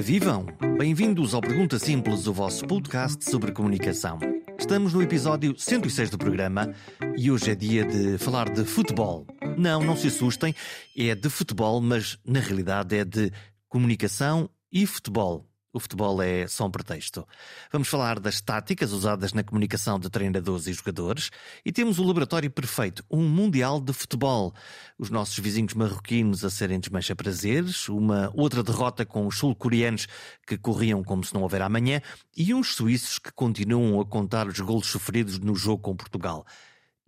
Ora vivam! Bem-vindos ao Pergunta Simples, o vosso podcast sobre comunicação. Estamos no episódio 106 do programa e hoje é dia de falar de futebol. Não, não se assustem, é de futebol, mas na realidade é de comunicação e futebol. O futebol é só um pretexto. Vamos falar das táticas usadas na comunicação de treinadores e jogadores e temos o laboratório perfeito, um mundial de futebol. Os nossos vizinhos marroquinos a serem desmancha prazeres, uma outra derrota com os sul-coreanos que corriam como se não houver amanhã e uns suíços que continuam a contar os golos sofridos no jogo com Portugal.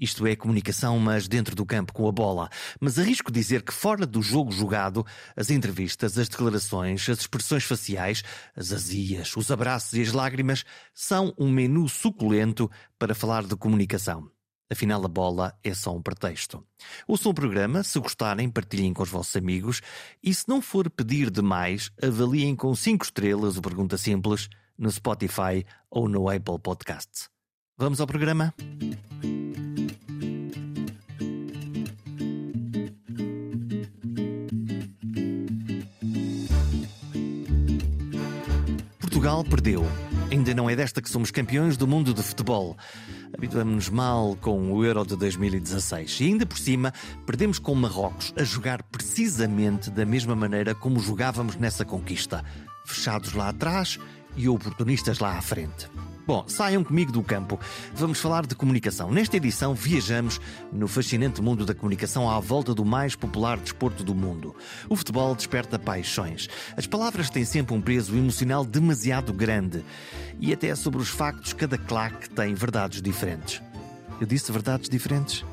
Isto é comunicação, mas dentro do campo com a bola. Mas arrisco dizer que fora do jogo jogado, as entrevistas, as declarações, as expressões faciais, as azias, os abraços e as lágrimas são um menu suculento para falar de comunicação. Afinal, a bola é só um pretexto. Ouçam o programa, se gostarem, partilhem com os vossos amigos e, se não for pedir demais, avaliem com 5 estrelas o Pergunta Simples no Spotify ou no Apple Podcasts. Vamos ao programa? Portugal perdeu. Ainda não é desta que somos campeões do mundo de futebol. Habituamos-nos mal com o Euro de 2016 e ainda por cima perdemos com Marrocos a jogar precisamente da mesma maneira como jogávamos nessa conquista, fechados lá atrás e oportunistas lá à frente. Bom, saiam comigo do campo. Vamos falar de comunicação. Nesta edição, viajamos no fascinante mundo da comunicação à volta do mais popular desporto do mundo. O futebol desperta paixões. As palavras têm sempre um peso emocional demasiado grande. E até sobre os factos, cada claque tem verdades diferentes. Eu disse verdades diferentes?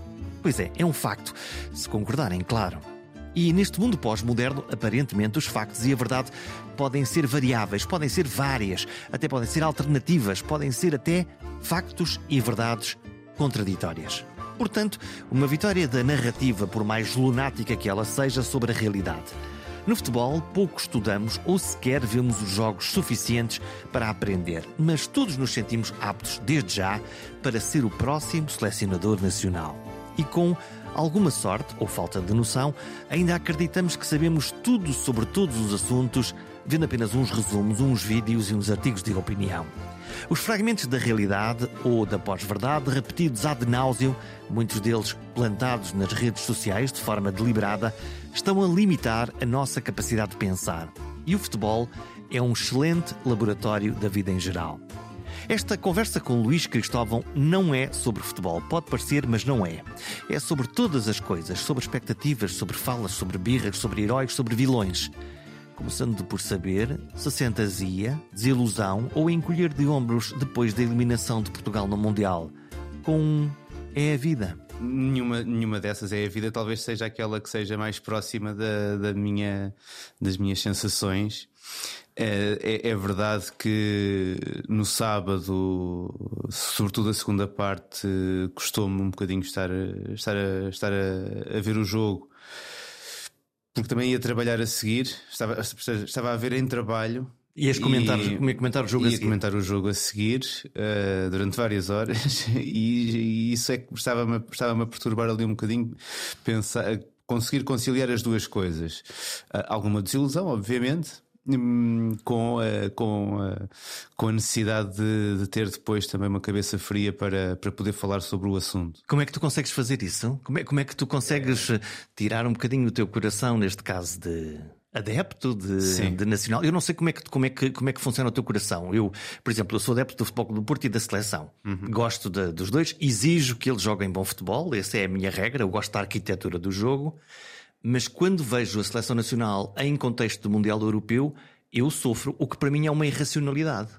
Pois é, é um facto. Se concordarem, claro. E neste mundo pós-moderno, aparentemente, os factos e a verdade podem ser variáveis, podem ser várias, até podem ser alternativas, podem ser até factos e verdades contraditórias. Portanto, uma vitória da narrativa, por mais lunática que ela seja, sobre a realidade. No futebol, pouco estudamos ou sequer vemos os jogos suficientes para aprender, mas todos nos sentimos aptos, desde já, para ser o próximo selecionador nacional. E com alguma sorte ou falta de noção, ainda acreditamos que sabemos tudo sobre todos os assuntos, vendo apenas uns resumos, uns vídeos e uns artigos de opinião. Os fragmentos da realidade ou da pós-verdade, repetidos ad nauseam, muitos deles plantados nas redes sociais de forma deliberada, estão a limitar a nossa capacidade de pensar. E o futebol é um excelente laboratório da vida em geral. Esta conversa com Luís Cristóvão não é sobre futebol. Pode parecer, mas não é. É sobre todas as coisas, sobre expectativas, sobre falas, sobre birras, sobre heróis, sobre vilões. Começando por saber se sente azia, desilusão ou encolher de ombros depois da eliminação de Portugal no Mundial. Com é a vida. Nenhuma, nenhuma dessas é a vida, talvez seja aquela que seja mais próxima da, da minha, das minhas sensações. É, é, é, verdade que no sábado, sobretudo a segunda parte, custou-me um bocadinho estar, estar, a, estar a, a, ver o jogo, porque também ia trabalhar a seguir, estava, estava a ver em trabalho. Ias comentar, e, comentar o jogo a seguir? comentar o jogo a seguir uh, durante várias horas, e, e isso é que estava-me estava a perturbar ali um bocadinho, pensar, conseguir conciliar as duas coisas. Uh, alguma desilusão, obviamente com, a, com, a, com a necessidade de, de, ter depois também uma cabeça fria para, para poder falar sobre o assunto. Como é que tu consegues fazer isso? Como é, como é que tu consegues eh, tirar um bocadinho o teu coração, neste caso de adepto de, de, nacional. Eu não sei como é, que, como, é que, como é que funciona o teu coração. Eu, por exemplo, eu sou adepto do futebol do Porto e da seleção. Uhum. Gosto de, dos dois, exijo que eles joguem bom futebol, essa é a minha regra. Eu gosto da arquitetura do jogo. Mas quando vejo a seleção nacional em contexto do Mundial Europeu, eu sofro, o que para mim é uma irracionalidade.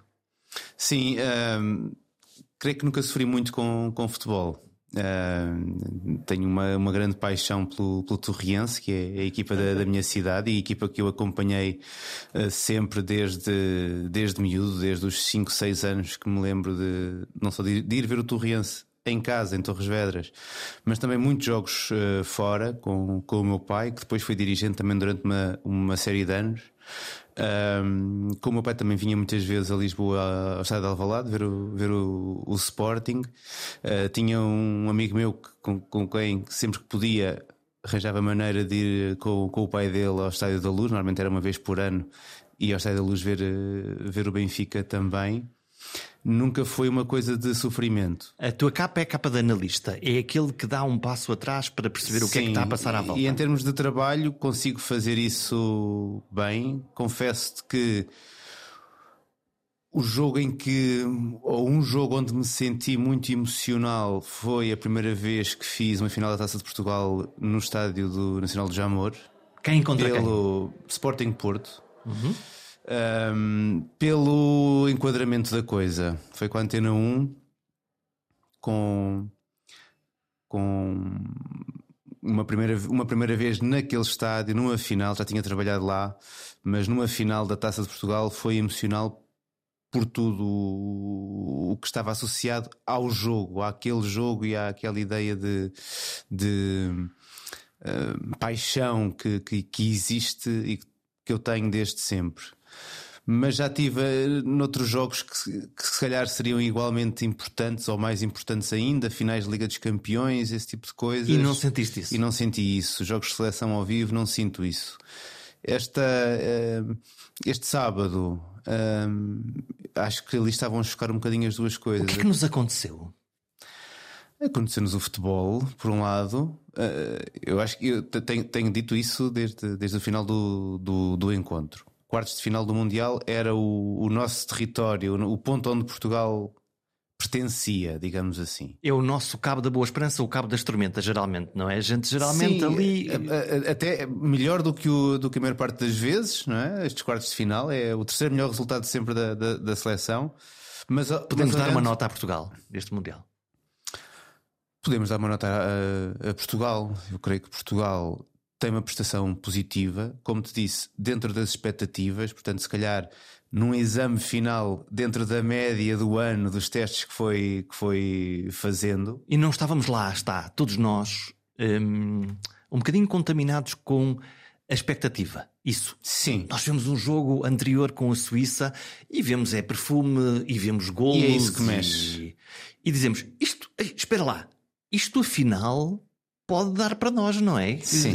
Sim, uh, creio que nunca sofri muito com, com futebol. Uh, tenho uma, uma grande paixão pelo, pelo Torriense, que é a equipa da, da minha cidade e a equipa que eu acompanhei uh, sempre desde, desde miúdo, desde os 5, 6 anos que me lembro de não só de, de ir ver o Torriense em casa, em Torres Vedras, mas também muitos jogos uh, fora com, com o meu pai, que depois foi dirigente também durante uma, uma série de anos. Um, com o meu pai também vinha muitas vezes a Lisboa, ao estado de Alvalade, ver o, ver o, o Sporting. Uh, tinha um amigo meu que, com, com quem sempre que podia arranjava maneira de ir com, com o pai dele ao Estádio da Luz, normalmente era uma vez por ano, e ao Estádio da Luz ver, eh, ver o Benfica também. Nunca foi uma coisa de sofrimento. A tua capa é a capa de analista, é aquele que dá um passo atrás para perceber Sim, o que é que está a passar à volta. E em termos de trabalho, consigo fazer isso bem. Confesso-te que o jogo em que, ou um jogo onde me senti muito emocional foi a primeira vez que fiz uma final da Taça de Portugal no estádio do Nacional de Jamor. Quem contra pelo quem? Sporting Porto. Uhum. Um, pelo enquadramento da coisa. Foi com a Antena 1 com, com uma, primeira, uma primeira vez naquele estádio, numa final, já tinha trabalhado lá, mas numa final da Taça de Portugal foi emocional por tudo o que estava associado ao jogo, àquele jogo e àquela ideia de, de uh, paixão que, que, que existe e que eu tenho desde sempre mas já tive eh, noutros jogos que, que, se calhar seriam igualmente importantes ou mais importantes ainda, finais de Liga dos Campeões, esse tipo de coisas. E não sentiste isso? E não senti isso. Jogos de seleção ao vivo, não sinto isso. Esta, uh, este sábado, uh, acho que ali estavam a chocar um bocadinho as duas coisas. O que é que nos aconteceu? Aconteceu-nos o futebol, por um lado. eu acho que eu tenho, tenho, dito isso desde, desde o final do, do, do encontro quartos de final do Mundial era o, o nosso território, o ponto onde Portugal pertencia, digamos assim. É o nosso Cabo da Boa Esperança, o Cabo das Tormentas, geralmente, não é? A gente geralmente Sim, ali. Até melhor do que, o, do que a maior parte das vezes, não é? Estes quartos de final é o terceiro melhor resultado sempre da, da, da seleção. Mas, Podemos mas, dar uma nota a Portugal deste Mundial. Podemos dar uma nota a, a Portugal. Eu creio que Portugal tem uma prestação positiva, como te disse, dentro das expectativas, portanto, se calhar num exame final, dentro da média do ano, dos testes que foi, que foi fazendo. E não estávamos lá, está, todos nós, um, um bocadinho contaminados com a expectativa. Isso. Sim. Nós vemos um jogo anterior com a Suíça e vemos é perfume e vemos gols. E é isso que mexe. E, e dizemos: isto, espera lá, isto afinal pode dar para nós, não é? Sim.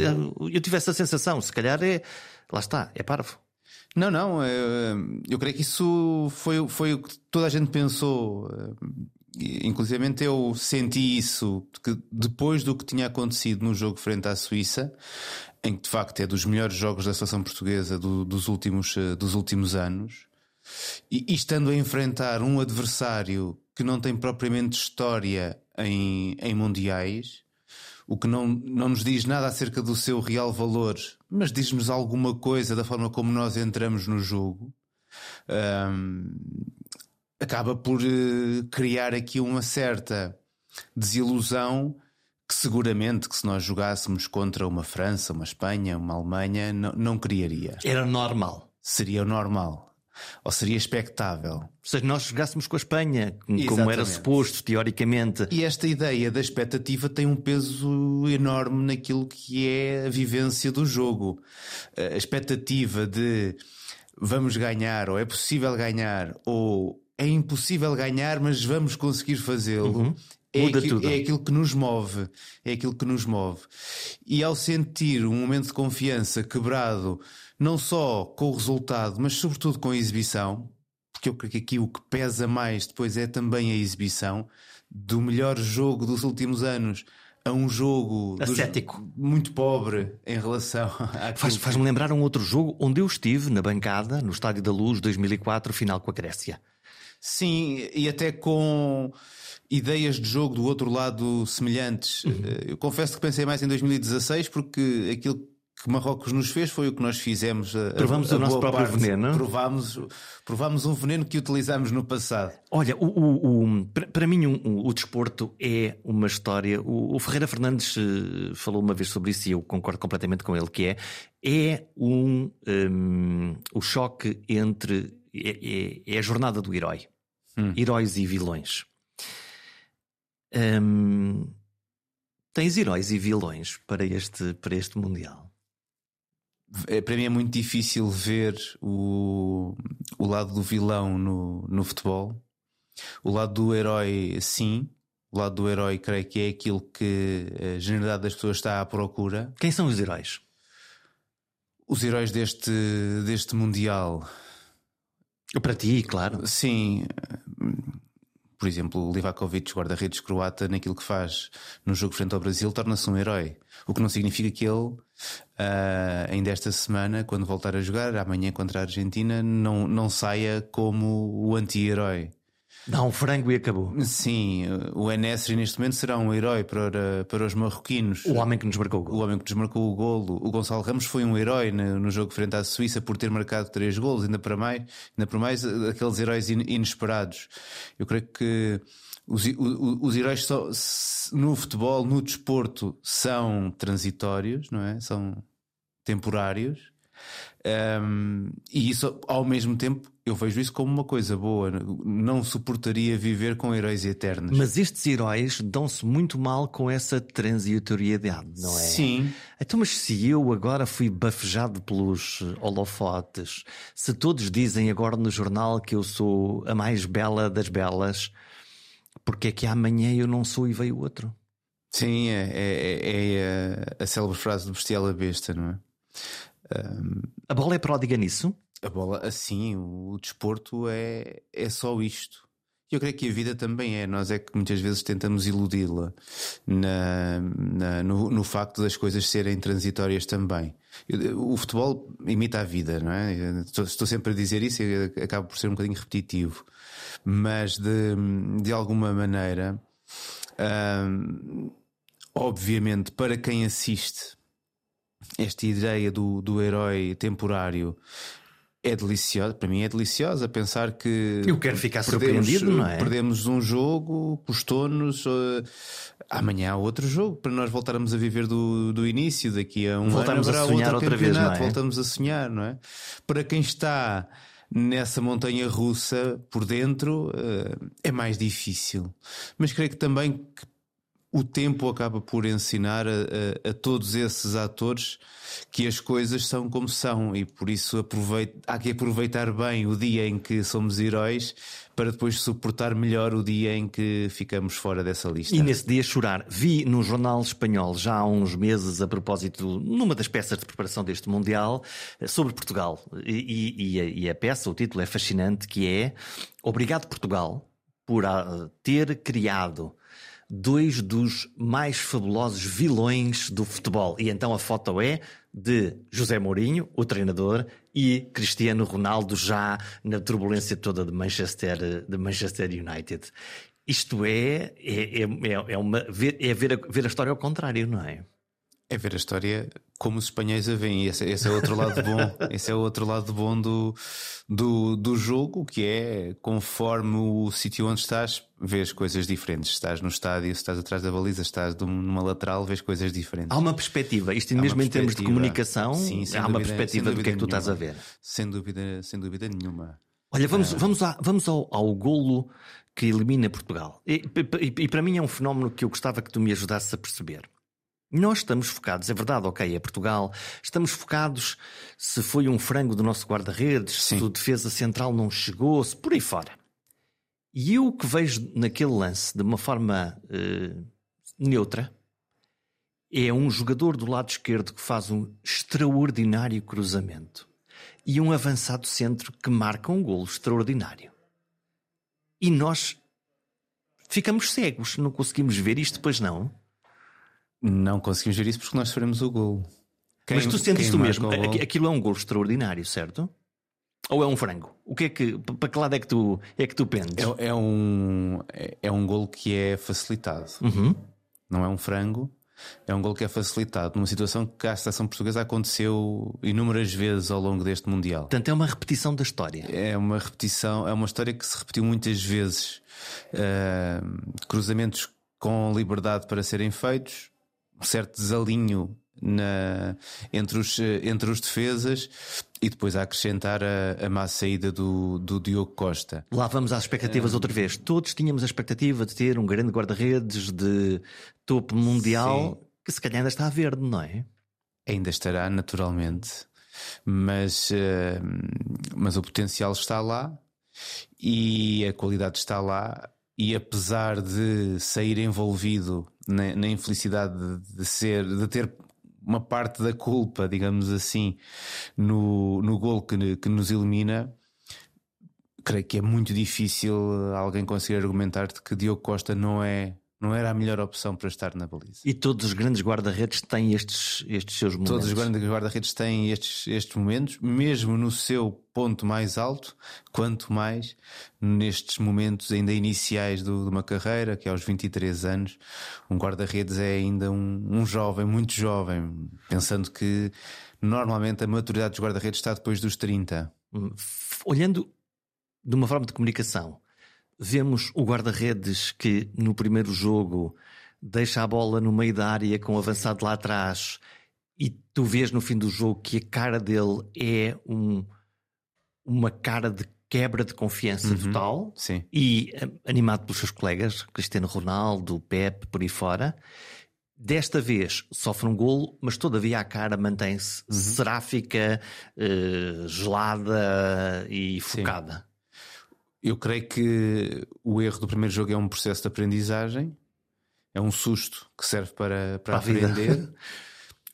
Eu tive essa sensação, se calhar é. Lá está, é parvo. Não, não, é, eu creio que isso foi, foi o que toda a gente pensou. Inclusive eu senti isso que depois do que tinha acontecido no jogo frente à Suíça, em que de facto é dos melhores jogos da seleção portuguesa do, dos, últimos, dos últimos anos, e, e estando a enfrentar um adversário que não tem propriamente história em, em mundiais, o que não, não nos diz nada acerca do seu real valor, mas diz-nos alguma coisa da forma como nós entramos no jogo, um, acaba por uh, criar aqui uma certa desilusão que seguramente que se nós jogássemos contra uma França, uma Espanha, uma Alemanha, não, não criaria. Era normal. Seria normal. Ou seria expectável. Se nós jogássemos com a Espanha, Exatamente. como era suposto, teoricamente. E esta ideia da expectativa tem um peso enorme naquilo que é a vivência do jogo. A expectativa de vamos ganhar, ou é possível ganhar, ou é impossível ganhar, mas vamos conseguir fazê-lo. Uhum. É aquilo, é aquilo, que nos move, é aquilo que nos move. E ao sentir um momento de confiança quebrado não só com o resultado, mas sobretudo com a exibição, porque eu creio que aqui o que pesa mais depois é também a exibição do melhor jogo dos últimos anos a um jogo ascético. muito pobre em relação a faz, faz-me lembrar um outro jogo onde eu estive na bancada no Estádio da Luz 2004 final com a Grécia. Sim e até com ideias de jogo do outro lado semelhantes. Uhum. eu confesso que pensei mais em 2016 porque aquilo que Marrocos nos fez foi o que nós fizemos. A o nosso próprio parte. veneno. Provámos, provámos um veneno que utilizámos no passado. Olha, o, o, o para mim, o, o, desporto é uma história. O, Ferreira Fernandes eh, falou uma vez sobre isso e eu concordo completamente com ele, que é, é um, um o choque entre. É, é, é, a jornada do herói. Hum. Heróis e vilões. Hum, tens heróis e vilões para este, para este Mundial? É, para mim é muito difícil ver o, o lado do vilão no, no futebol. O lado do herói, sim. O lado do herói, creio que é aquilo que a generalidade das pessoas está à procura. Quem são os heróis? Os heróis deste, deste Mundial. Para ti, claro. Sim. Por exemplo, o Livakovic, guarda-redes croata, naquilo que faz no jogo frente ao Brasil, torna-se um herói. O que não significa que ele, uh, ainda esta semana, quando voltar a jogar, amanhã contra a Argentina, não, não saia como o anti-herói. Dá um frango e acabou. Sim, o Enesri neste momento será um herói para, para os marroquinos. O homem que nos marcou o golo. O homem que nos marcou o golo. O Gonçalo Ramos foi um herói no, jogo frente à Suíça por ter marcado três golos, ainda para mais, ainda para mais aqueles heróis inesperados. Eu creio que os, os, os heróis só, no futebol, no desporto, são transitórios, não é? São temporários. Um, e isso, ao mesmo tempo, eu vejo isso como uma coisa boa. Não suportaria viver com heróis eternos. Mas estes heróis dão-se muito mal com essa transitoriedade, não é? Sim. Então, mas se eu agora fui bafejado pelos holofotes, se todos dizem agora no jornal que eu sou a mais bela das belas, porque é que amanhã eu não sou e veio outro? Sim, é, é, é a, a célebre frase do bestial a besta, não é? Um, a bola é pródiga nisso? A bola, assim, o desporto é, é só isto. Eu creio que a vida também é. Nós é que muitas vezes tentamos iludi-la na, na, no, no, facto das coisas serem transitórias também. O futebol imita a vida, não é? Estou, sempre a dizer isso e acaba por ser um bocadinho repetitivo. Mas de, de alguma maneira, hum, obviamente, para quem assiste esta ideia do, do herói temporário é deliciosa, para mim é deliciosa pensar que eu quero ficar perdemos, surpreendido, não é? Perdemos um jogo, custou-nos. Uh, amanhã há outro jogo para nós voltarmos a viver do, do início. Daqui a um voltamos ano a sonhar outra vez, não é? voltamos a sonhar, não é? Para quem está nessa montanha russa por dentro uh, é mais difícil, mas creio que também que o tempo acaba por ensinar a, a, a, todos esses atores que as coisas são como são e por isso aproveita, há que aproveitar bem o dia em que somos heróis para depois suportar melhor o dia em que ficamos fora dessa lista. E nesse dia chorar. Vi no jornal espanhol já há uns meses, a propósito, numa das peças de preparação deste Mundial, sobre Portugal. E, e, a, e a peça, o título é fascinante, que é Obrigado Portugal por ter criado dois dos mais fabulosos vilões do futebol. E então a foto é de José Mourinho, o treinador, e Cristiano Ronaldo já na turbulência toda de Manchester, de Manchester United. Isto é, é, é, é, uma, é ver, a, ver a história ao contrário, não é? É ver a história como os espanhóis a veem. Esse, esse é outro lado bom. esse é outro lado bom do, do, do jogo, que é conforme o sítio onde estás, vês coisas diferentes. Estás no estádio, estás atrás da baliza, estás numa lateral, vês coisas diferentes. Há uma perspectiva, isto há mesmo em termos de comunicação, sim, há dúvida, uma perspectiva do que é que tu nenhuma. estás a ver. Sem dúvida, sem dúvida nenhuma. Olha, vamos, ah. vamos, a, vamos ao, ao golo que elimina Portugal. E, e, e para mim é um fenómeno que eu gostava que tu me ajudasses a perceber. Nós estamos focados, é verdade, ok, é Portugal. Estamos focados se foi um frango do nosso guarda-redes, se o defesa central não chegou, se por aí fora. E eu que vejo naquele lance de uma forma uh, neutra é um jogador do lado esquerdo que faz um extraordinário cruzamento e um avançado centro que marca um golo extraordinário. E nós ficamos cegos, não conseguimos ver isto, pois não? Não conseguimos ver isso porque nós sofremos o gol. Quem, Mas tu sentes tu mesmo, aquilo é um gol extraordinário, certo? Ou é um frango? O que é que, para que lado é que tu, é que tu pendes? É, é um, é, é, um gol que é facilitado. Uhum. Não é um frango, é um gol que é facilitado numa situação que a seleção portuguesa aconteceu inúmeras vezes ao longo deste Mundial. Portanto, é uma repetição da história. É uma repetição, é uma história que se repetiu muitas vezes. Uh, cruzamentos com liberdade para serem feitos, certo desalinho na, entre, os, entre os defesas e depois a acrescentar a, a má saída do, do Diogo Costa. Lá vamos às expectativas outra vez. Todos tínhamos a expectativa de ter um grande guarda-redes de topo mundial Sim. que se calhar ainda está a verde, não é? Ainda estará, naturalmente, mas, mas o potencial está lá e a qualidade está lá. E apesar de sair envolvido na, na infelicidade de, de, ser, de ter uma parte da culpa, digamos assim, no, no gol que, que nos elimina, creio que é muito difícil alguém conseguir argumentar que Diogo Costa não é não era a melhor opção para estar na baliza. E todos os grandes guarda-redes têm estes, estes seus momentos. Todos os grandes guarda-redes têm estes, estes momentos, mesmo no seu ponto mais alto, quanto mais nestes momentos ainda iniciais do, de uma carreira, que é aos 23 anos, um guarda-redes é ainda um, um jovem, muito jovem, pensando que normalmente a maturidade dos guarda-redes está depois dos 30. Hum, olhando de uma forma de comunicação, Vemos o guarda-redes que no primeiro jogo deixa a bola no meio da área com o avançado lá atrás e tu vês no fim do jogo que a cara dele é um, uma cara de quebra de confiança uhum, total sim. e eh, animado pelos seus colegas, Cristiano Ronaldo, Pep, por aí fora. Desta vez sofre um golo, mas todavia a cara mantém-se uhum. seráfica, uh, gelada e focada. Sim. Eu creio que o erro do primeiro jogo é um processo de aprendizagem, é um susto que serve para, para, para aprender.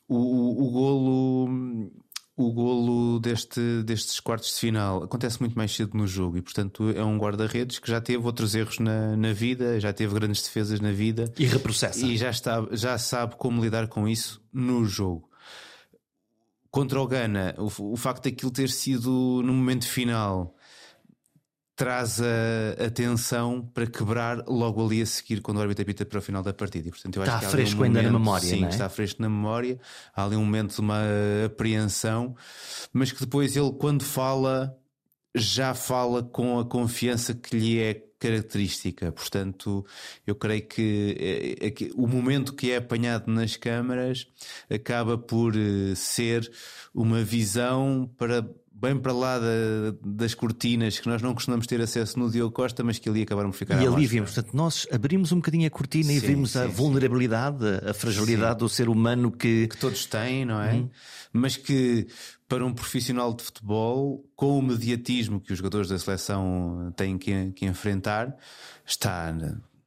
O, o, o, golo, o golo deste, destes quartos de final acontece muito mais cedo no jogo e, portanto, é um guarda-redes que já teve outros erros na, na vida, já teve grandes defesas na vida e reprocessa. E já, está, já sabe como lidar com isso no jogo contra o Ghana, o, o facto daquilo ter sido no momento final traz a atenção para quebrar logo ali a seguir quando o árbitro apita para o final da partida. E, portanto, eu acho está que fresco um ainda momento, na memória. Sim, é? está fresco na memória. Há ali um momento de uma apreensão, mas que depois ele, quando fala, já fala com a confiança que lhe é característica. Portanto, eu creio que, é, é que o momento que é apanhado nas câmaras acaba por eh, ser uma visão para bem para lá da, das cortinas que nós não costumamos ter acesso no Diogo Costa, mas que ali acabaram por ficar E ali vimos, portanto, nós abrimos um bocadinho a cortina sim, e vimos sim, a vulnerabilidade, a fragilidade sim. do ser humano que... que todos têm, não é? Uhum. Mas que para um profissional de futebol, com o mediatismo que os jogadores da seleção têm que, que enfrentar, está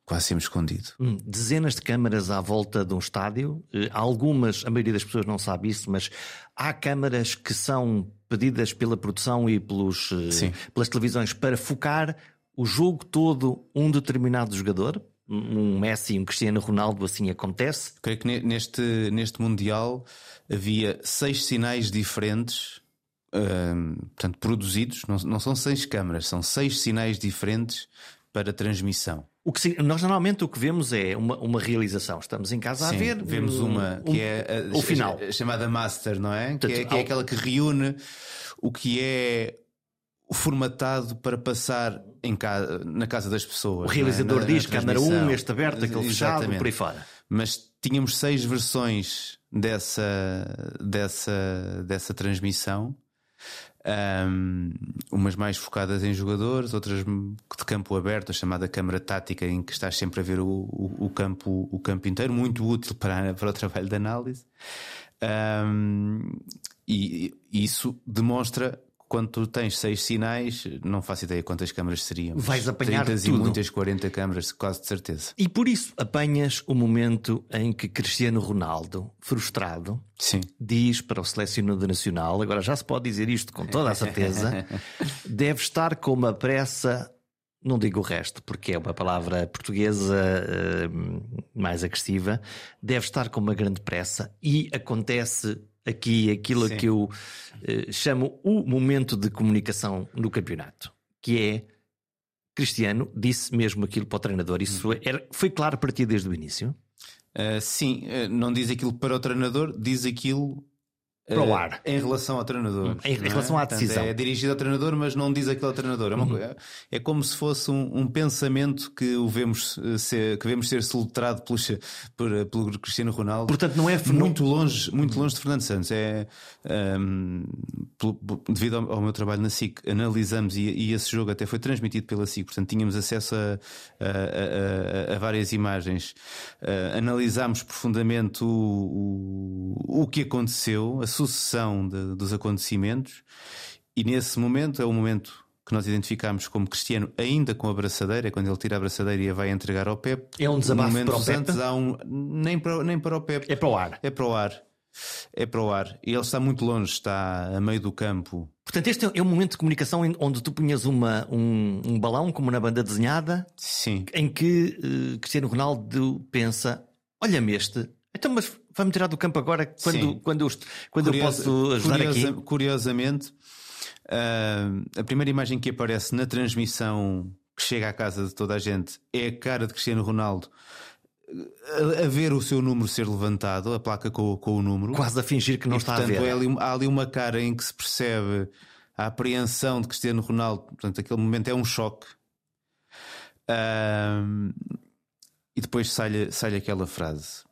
quase sempre escondido. Hum, dezenas de câmaras à volta de um estádio, eh, algumas, a maioria das pessoas não sabe isso, mas há câmaras que são pedidas pela produção e pelos, eh, pelas televisões para focar o jogo todo um determinado jogador. Um Messi e um Cristiano Ronaldo, assim acontece. Creio que neste, neste Mundial havia seis sinais diferentes Uh, portanto, produzidos, não, não, são seis câmaras, são seis sinais diferentes para transmissão. O que, nós normalmente o que vemos é uma, uma realização. Estamos em casa Sim, a ver. Vemos uma que é a, o final. chamada Master, não é? Portanto, que, é, que é aquela que reúne o que é formatado para passar em casa, na casa das pessoas. O realizador é? na, diz na câmara 1, este aberto, aquele fechado, Exatamente. por aí fora. Mas tínhamos seis versões dessa, dessa, dessa transmissão um, umas mais focadas em jogadores, outras de campo aberto, a chamada câmara tática, em que estás sempre a ver o, o, o campo, o campo inteiro, muito útil para, para o trabalho de análise. Um, e, e isso demonstra quando tu tens seis sinais, não faço ideia quantas câmaras seriam. Vais apanhar 30 tudo. e muitas 40 câmaras, quase de certeza. E por isso apanhas o momento em que Cristiano Ronaldo, frustrado, Sim. diz para o selecionador nacional, agora já se pode dizer isto com toda a certeza, deve estar com uma pressa não digo o resto, porque é uma palavra portuguesa uh, mais agressiva, deve estar com uma grande pressa e acontece aqui aquilo Sim. que eu uh, chamo o momento de comunicação no campeonato, que é Cristiano disse mesmo aquilo para o treinador. Isso uhum. era, foi claro para ti desde o início? Uh, sim, uh, não diz aquilo para o treinador, diz aquilo para o ar. Em relação ao treinador. Em, em relação é? à decisão. Portanto, é dirigido ao treinador, mas não diz aquilo ao treinador. É, uma, uhum. é como se fosse um, um, pensamento que o vemos eh, ser, que vemos ser soletrado pelo, por, eh, pelo Cristiano Ronaldo. Portanto, não é muito longe, muito longe de Fernando Santos. É um, pelo, devido ao, ao, meu trabalho na SIC, analisamos e, e, esse jogo até foi transmitido pela SIC, portanto, tínhamos acesso a, a, a, a várias imagens. Uh, analisámos profundamente o, o, o que aconteceu, a sucessão de, dos acontecimentos, e nesse momento é o momento que nós identificamos como Cristiano, ainda com a braçadeira, quando ele tira a braçadeira e a vai entregar ao Pep. É um desabafo para o Pep? Antes há um, nem, para, nem para o Pep. É para o ar. É para o ar. é para o ar. E ele está muito longe, está a meio do campo. Portanto, este é um momento de comunicação onde tu punhas uma, um, um balão, como na banda desenhada, Sim. em que uh, Cristiano Ronaldo pensa: olha-me este, então, mas vai-me tirar do campo agora quando, quando, eu, quando Curioso, eu posso ajudar curiosa, aqui? Curiosamente, uh, a primeira imagem que aparece na transmissão que chega à casa de toda a gente é a cara de Cristiano Ronaldo a, a, ver o seu número ser levantado, a placa com, com o número. Quase a fingir que não e, está portanto, a ver. É ali, há ali uma cara em que se percebe a apreensão de Cristiano Ronaldo. Portanto, aquele momento é um choque. Um, e depois sai-lhe sai aquela frase.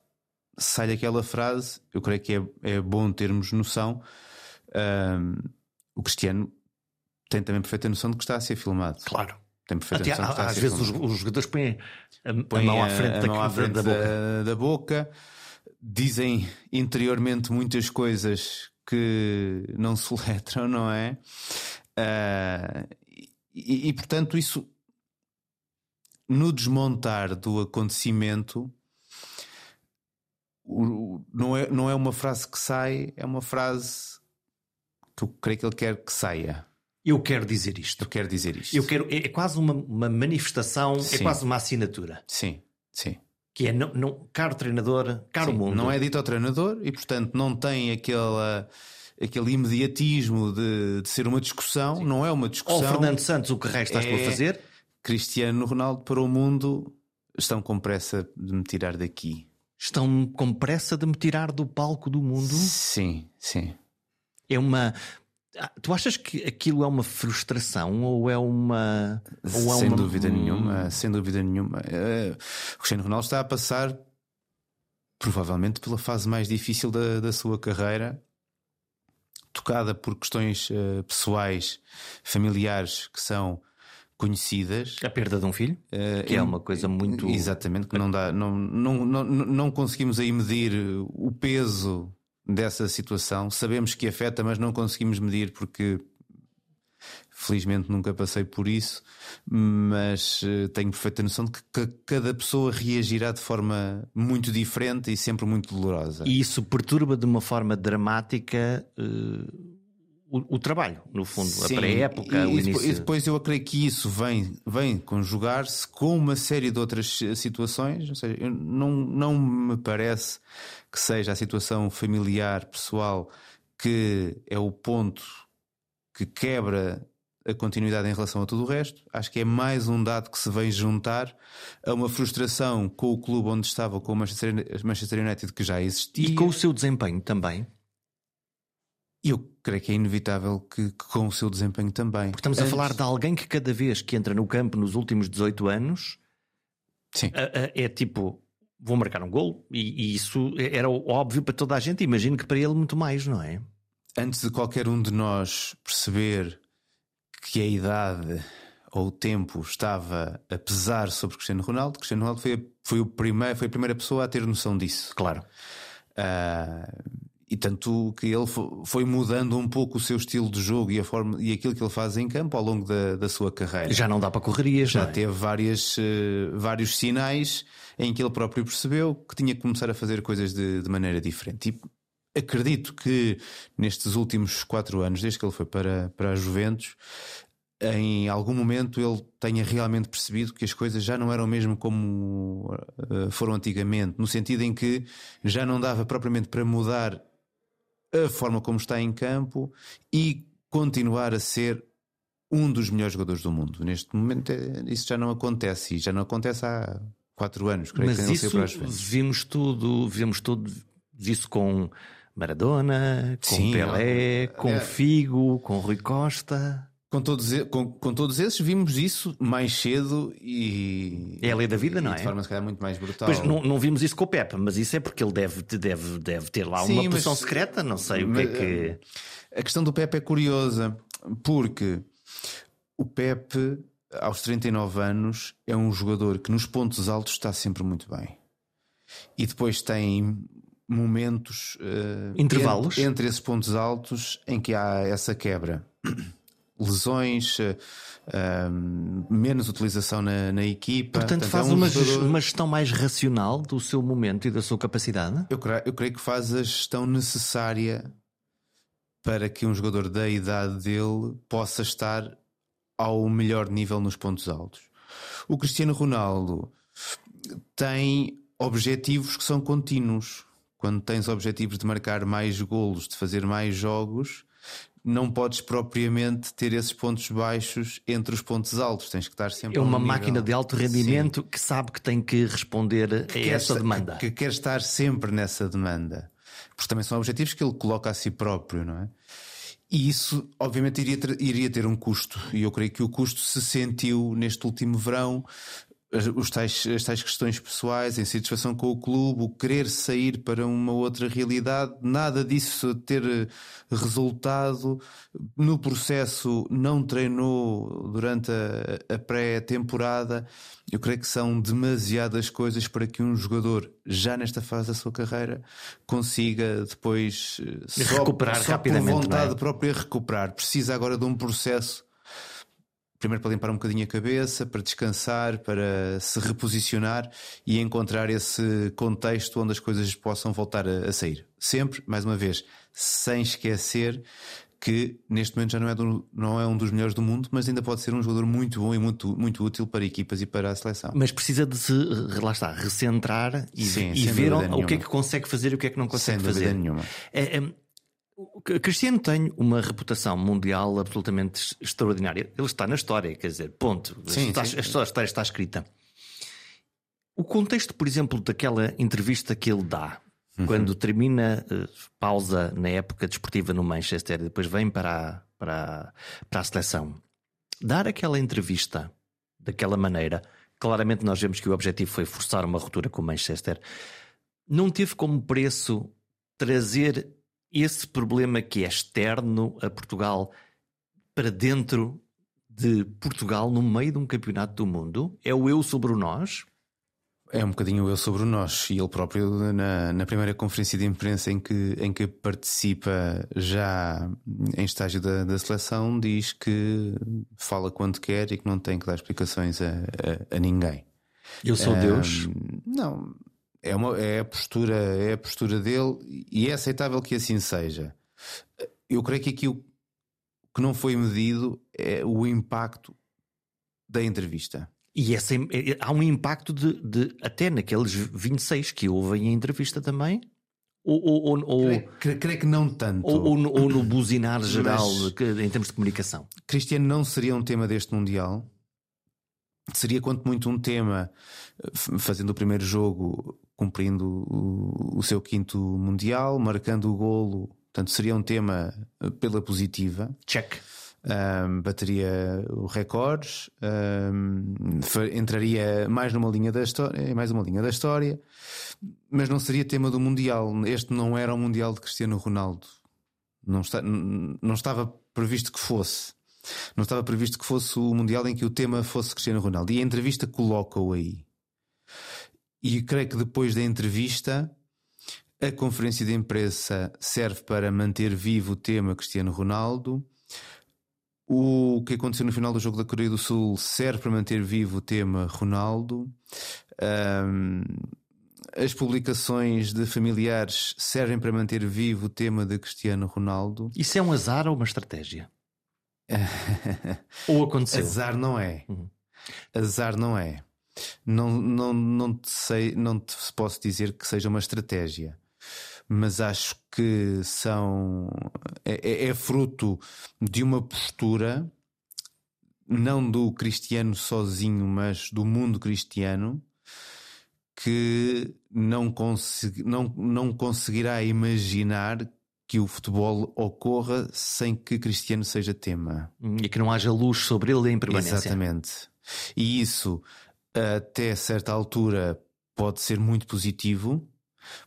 Sai aquela frase, eu creio que é, é bom termos noção. Um, o Cristiano tem também perfeita noção de que está a ser filmado. Claro. Tem perfeita Até, noção Às vezes os, os, jogadores põem a, põem a mão à frente, a, da, mão à frente da, da, boca. da, boca. Dizem interiormente muitas coisas que não se letram, não é? Uh, e, e, portanto, isso no desmontar do acontecimento o, não, é, não é uma frase que sai, é uma frase que eu creio que ele quer que saia. Eu quero dizer isto. Eu quero dizer isto. Eu quero, é, é quase uma, uma manifestação, é sim. é quase uma assinatura. Sim, sim. Que é, não, não, caro treinador, caro sim, mundo. Não é dito ao treinador e, portanto, não tem aquela, aquele imediatismo de, de ser uma discussão. Sim. Não é uma discussão. Ou Fernando Santos, o que resta é... a fazer? Cristiano Ronaldo para o mundo estão com pressa de me tirar daqui. Estão com pressa de me tirar do palco do mundo? Sim, sim. É uma. Ah, tu achas que aquilo é uma frustração ou é uma. Ou é sem uma... dúvida nenhuma, sem dúvida nenhuma. Uh, o Cristiano Ronaldo está a passar provavelmente pela fase mais difícil da, da sua carreira, tocada por questões uh, pessoais, familiares que são conhecidas. A perda de um filho, uh, que é uma coisa muito. Exatamente, que não dá. Não, não, não, não conseguimos aí medir o peso dessa situação. Sabemos que afeta, mas não conseguimos medir porque felizmente nunca passei por isso, mas uh, tenho perfeita noção de que cada pessoa reagirá de forma muito diferente e sempre muito dolorosa. E isso perturba de uma forma dramática. Uh o, o, trabalho, no fundo, Sim, a pré-época, o início. E depois eu creio que isso vem, vem conjugar-se com uma série de outras situações. Ou seja, não, não me parece que seja a situação familiar, pessoal, que é o ponto que quebra a continuidade em relação a tudo o resto. Acho que é mais um dado que se vem juntar a uma frustração com o clube onde estava, com o Manchester United, que já existia. E com o seu desempenho também. E eu creio que é inevitável que, que, com o seu desempenho também. Porque estamos Antes... a falar de alguém que cada vez que entra no campo nos últimos 18 anos Sim. é tipo, vou marcar um gol e, e, isso era óbvio para toda a gente, imagino que para ele muito mais, não é? Antes de qualquer um de nós perceber que a idade ou o tempo estava a pesar sobre Cristiano Ronaldo, Cristiano Ronaldo foi, foi, o primeiro, foi a primeira pessoa a ter noção disso. Claro. Uh, e tanto que ele foi mudando um pouco o seu estilo de jogo e a forma e aquilo que ele faz em campo ao longo da, da sua carreira. Já não dá para correrias, já é? teve várias, uh, vários sinais em que ele próprio percebeu que tinha que começar a fazer coisas de, de maneira diferente. E acredito que nestes últimos quatro anos, desde que ele foi para, para a Juventus, em algum momento ele tenha realmente percebido que as coisas já não eram mesmo como uh, foram antigamente, no sentido em que já não dava propriamente para mudar a forma como está em campo e continuar a ser um dos melhores jogadores do mundo. Neste momento é, isso já não acontece e já não acontece há quatro anos. Creio Mas que isso vimos tudo, vimos tudo isso com Maradona, com Sim, Pelé, com é... Figo, com Rui Costa. Com todos, com, com, todos esses vimos isso mais cedo e. É a lei da vida, não é? De forma se calhar muito mais brutal. Pois não, não vimos isso com o Pepe, mas isso é porque ele deve, deve, deve ter lá Sim, uma posição secreta, não sei o que é que. Eh, a questão do Pepe é curiosa, porque o Pepe, aos 39 anos, é um jogador que nos pontos altos está sempre muito bem. E depois tem momentos. Uh, Intervalos? Entre, entre esses pontos altos em que há essa quebra lesões, uh, menos utilização na, na equipa. Portanto, Portanto faz é um uma, jogador... uma gestão mais racional do seu momento e da sua capacidade? Eu creio, eu creio que faz a gestão necessária para que um jogador da idade dele possa estar ao melhor nível nos pontos altos. O Cristiano Ronaldo tem objetivos que são contínuos. Quando tens objetivos de marcar mais golos, de fazer mais jogos, não podes propriamente ter esses pontos baixos entre os pontos altos. Tens que estar sempre. É uma máquina de alto rendimento Sim. que sabe que tem que responder que a essa demanda. Que, que quer estar sempre nessa demanda. Porque também são objetivos que ele coloca a si próprio, não é? E isso, obviamente, iria ter, iria ter um custo. E eu creio que o custo se sentiu neste último verão. Os tais, as tais questões pessoais, a insatisfação com o clube, o querer sair para uma outra realidade, nada disso ter resultado. No processo, não treinou durante a, a pré-temporada. Eu creio que são demasiadas coisas para que um jogador, já nesta fase da sua carreira, consiga depois eh, recuperar só rapidamente. Por vontade é? própria recuperar. Precisa agora de um processo. Primeiro para limpar um bocadinho a cabeça, para descansar, para se reposicionar e encontrar esse contexto onde as coisas possam voltar a, a sair. Sempre, mais uma vez, sem esquecer que neste momento já não é, do, não é um dos melhores do mundo, mas ainda pode ser um jogador muito bom e muito, muito útil para equipas e para a seleção. Mas precisa de se, lá está, recentrar e, Sim, e ver o que é que consegue fazer e o que é que não consegue fazer. Nenhuma. É, é, o Cristiano tem uma reputação mundial absolutamente extraordinária. Ele está na história, quer dizer, ponto. Sim, está, sim. A história está escrita. O contexto, por exemplo, daquela entrevista que ele dá Uhum. Quando termina, uh, pausa na época desportiva no Manchester e depois vem para a, para, para a seleção, dar aquela entrevista daquela maneira, claramente nós vemos que o objetivo foi forçar uma ruptura com o Manchester, não teve como preço trazer esse problema que é externo a Portugal para dentro de Portugal no meio de um campeonato do mundo? É o eu sobre o nós? É um bocadinho eu sobre o nós. E ele próprio, na, na primeira conferência de imprensa em que, em que participa já em estágio da, da seleção, diz que fala quando quer e que não tem que dar explicações a, a, a ninguém. Eu sou um, Deus? Não. É, uma, é, a postura, é a postura dele e é aceitável que assim seja. Eu creio que aqui o que não foi medido é o impacto da entrevista. E essa, há um impacto de, de, até naqueles 26 que ouvem a entrevista também. Ou, ou, ou creio, creio, que não tanto. Ou, ou, no, ou no buzinar geral Mas, em termos de comunicação. Cristiano não seria um tema deste Mundial. Seria quanto muito um tema fazendo o primeiro jogo, cumprindo o, o seu quinto Mundial, marcando o golo. Portanto, seria um tema pela positiva. Check um, bateria recordes, um, entraria mais numa linha da história, mais uma linha da história, mas não seria tema do Mundial. Este não era o Mundial de Cristiano Ronaldo. Não, está, não estava previsto que fosse. Não estava previsto que fosse o Mundial em que o tema fosse Cristiano Ronaldo. E a entrevista coloca-o aí. E creio que depois da entrevista, a conferência de imprensa serve para manter vivo o tema Cristiano Ronaldo o que aconteceu no final do jogo da Coreia do Sul serve para manter vivo o tema Ronaldo. Um, as publicações de familiares servem para manter vivo o tema de Cristiano Ronaldo. Isso é um azar ou uma estratégia? ou aconteceu? Azar não é. Uhum. Azar não é. Não, não, não, te sei, não te posso dizer que seja uma estratégia mas acho que são é, é, é fruto de uma postura não do cristiano sozinho, mas do mundo cristiano que não, consegui, não, não conseguirá imaginar que o futebol ocorra sem que Cristiano seja tema. E que não haja luz sobre ele em permanência. Exatamente. E isso, até certa altura, pode ser muito positivo,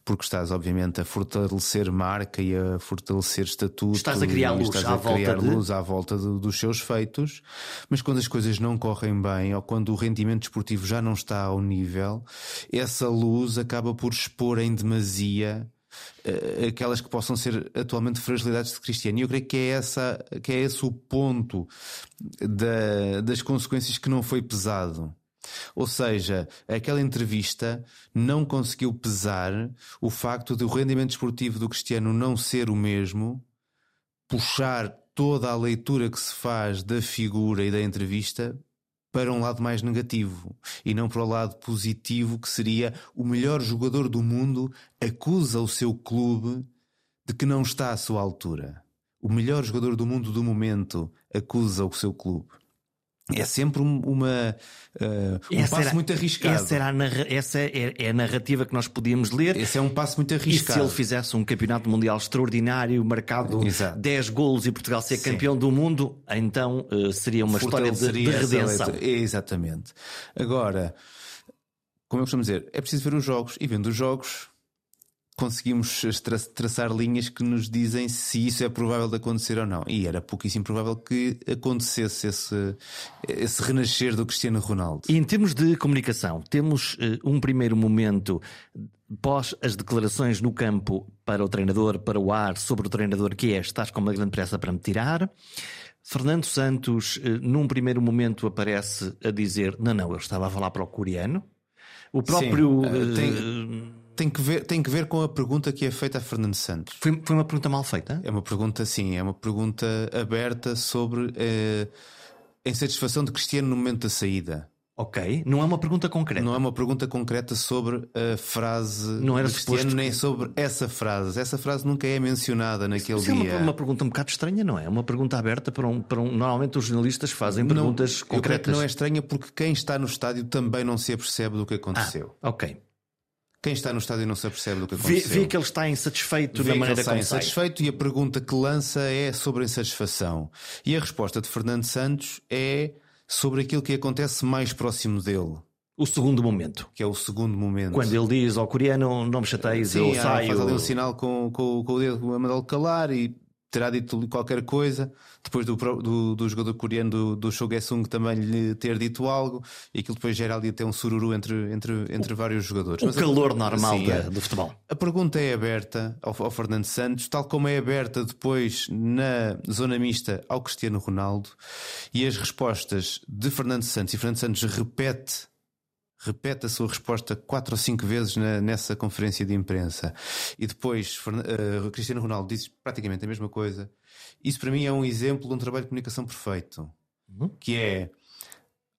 porque estás, obviamente, a fortalecer marca e a fortalecer estatuto. Estás a criar luz, estás à, a criar volta luz de... à volta de, dos seus feitos, mas quando as coisas não correm bem ou quando o rendimento desportivo já não está ao nível, essa luz acaba por expor em demasia uh, aquelas que possam ser atualmente fragilidades de Cristiano. E eu creio que é, essa, que é esse o ponto da, das consequências que não foi pesado. Ou seja, aquela entrevista não conseguiu pesar o facto de o rendimento esportivo do Cristiano não ser o mesmo, puxar toda a leitura que se faz da figura e da entrevista para um lado mais negativo e não para o lado positivo, que seria o melhor jogador do mundo acusa o seu clube de que não está à sua altura. O melhor jogador do mundo do momento acusa o seu clube é sempre uma, uh, um passo era, muito arriscado. Essa, era a, essa é, é, a narrativa que nós podíamos ler. Esse é um passo muito arriscado. E se ele fizesse um campeonato mundial extraordinário, marcado Exato. 10 golos e Portugal ser Sim. campeão do mundo, então uh, seria uma história de, de redenção. Exatamente. Agora, como eu costumo dizer, é preciso ver os jogos e vendo os jogos conseguimos tra traçar linhas que nos dizem se isso é provável de acontecer ou não. E era pouquíssimo provável que acontecesse esse, esse renascer do Cristiano Ronaldo. E em termos de comunicação, temos uh, um primeiro momento pós as declarações no campo para o treinador, para o ar, sobre o treinador que é, estás com uma grande pressa para me tirar. Fernando Santos, uh, num primeiro momento, aparece a dizer: Não, não, eu estava a falar para o coreano. O próprio. Sim, uh, tem tem que, ver, tem que ver com a pergunta que é feita a Fernando Santos. Foi, foi uma pergunta mal feita? É uma pergunta, sim, é uma pergunta aberta sobre eh, a insatisfação de Cristiano no momento da saída. Ok, não é uma pergunta concreta. Não é uma pergunta concreta sobre a frase não era Cristiano, nem sobre essa frase. Essa frase nunca é mencionada naquele Isso dia. É uma, uma, pergunta um bocado estranha, não é? É uma pergunta aberta para um, para um. Normalmente os jornalistas fazem perguntas não, concretas. Eu creio que não é estranha porque quem está no estádio também não se apercebe do que aconteceu. Ah, ok. Quem está no estádio não se apercebe do que aconteceu. Vê, vê que ele está insatisfeito vê da maneira que ele está insatisfeito e a pergunta que lança é sobre a insatisfação. E a resposta de Fernando Santos é sobre aquilo que acontece mais próximo dele. O segundo momento. Que é o segundo momento. Quando ele diz ao coreano, não me chateias, Sim, eu saio. faz ali um sinal com, com, com o dedo a mandá-lo calar e terá dito qualquer coisa, depois do, do, do jogador coreano do, do Shogesung também lhe ter dito algo, e aquilo depois gera ali até um sururu entre, entre, entre o, vários jogadores. O Mas calor a, normal assim, da, do futebol. A pergunta é aberta ao, ao, Fernando Santos, tal como é aberta depois na zona mista ao Cristiano Ronaldo, e as respostas de Fernando Santos, e Fernando Santos repete repete a sua resposta quatro ou cinco vezes na, nessa conferência de imprensa e depois uh, Cristiano Ronaldo disse praticamente a mesma coisa. Isso para mim é um exemplo de um trabalho de comunicação perfeito, uhum. que é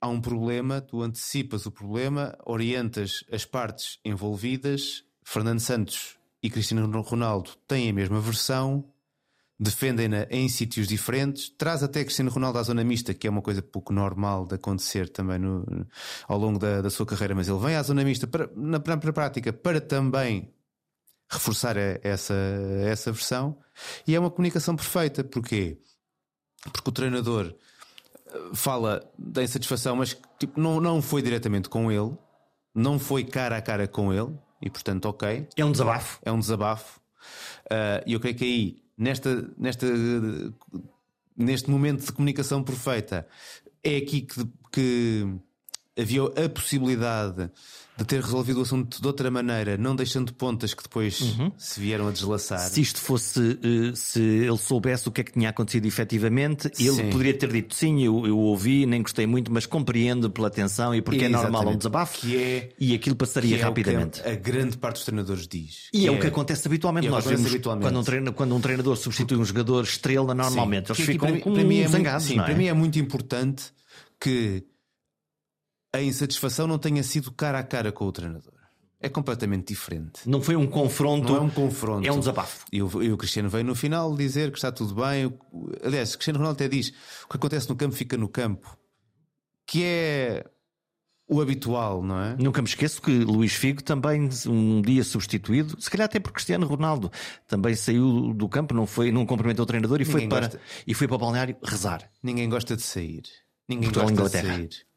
há um problema, tu antecipas o problema, orientas as partes envolvidas. Fernando Santos e Cristiano Ronaldo têm a mesma versão defendem-na em sítios diferentes, traz até Cristiano Ronaldo à zona mista, que é uma coisa pouco normal de acontecer também no, ao longo da, da, sua carreira, mas ele vem à zona mista para, na, na prática para também reforçar essa, essa versão e é uma comunicação perfeita. Porquê? Porque o treinador eh, fala da insatisfação, mas tipo, não, não foi diretamente com ele, não foi cara a cara com ele, e portanto, ok. É um desabafo. É um desabafo. Eh, e uh, eu creio que aí nesta, nesta, neste momento de comunicação perfeita, é aqui que, que havia a possibilidade de ter resolvido o assunto de outra maneira, não deixando pontas que depois uhum. se vieram a deslaçar. Se isto fosse, eh, se ele soubesse o que é que tinha acontecido efetivamente, ele sim. poderia ter dito sim, eu, eu ouvi, nem gostei muito, mas compreendo pela atenção e porque Exatamente. é normal um desabafo que é, e aquilo passaria é rapidamente. a grande parte dos treinadores diz. E é, é, o que acontece habitualmente. É Nós vemos habitualmente. Quando, um treinador, quando um treinador substitui um jogador estrela, normalmente sim. eles ficam para, com para mim é zangados. Muito, sim, é? para mim é muito importante que a insatisfação não tenha sido cara a cara com o treinador. É completamente diferente. Não foi um confronto. Não é um confronto. É um desabafo. E o, e o Cristiano veio no final dizer que está tudo bem. Aliás, Cristiano Ronaldo até diz: o que acontece no campo fica no campo. Que é o habitual, não é? Nunca me esqueço que Luís Figo também, um dia substituído, se calhar até por Cristiano Ronaldo, também saiu do campo, não foi, não cumprimentou o treinador e Ninguém foi para gosta... e foi para o balneário rezar. Ninguém gosta de sair. Ninguém Portugal, gosta Inglaterra. de sair.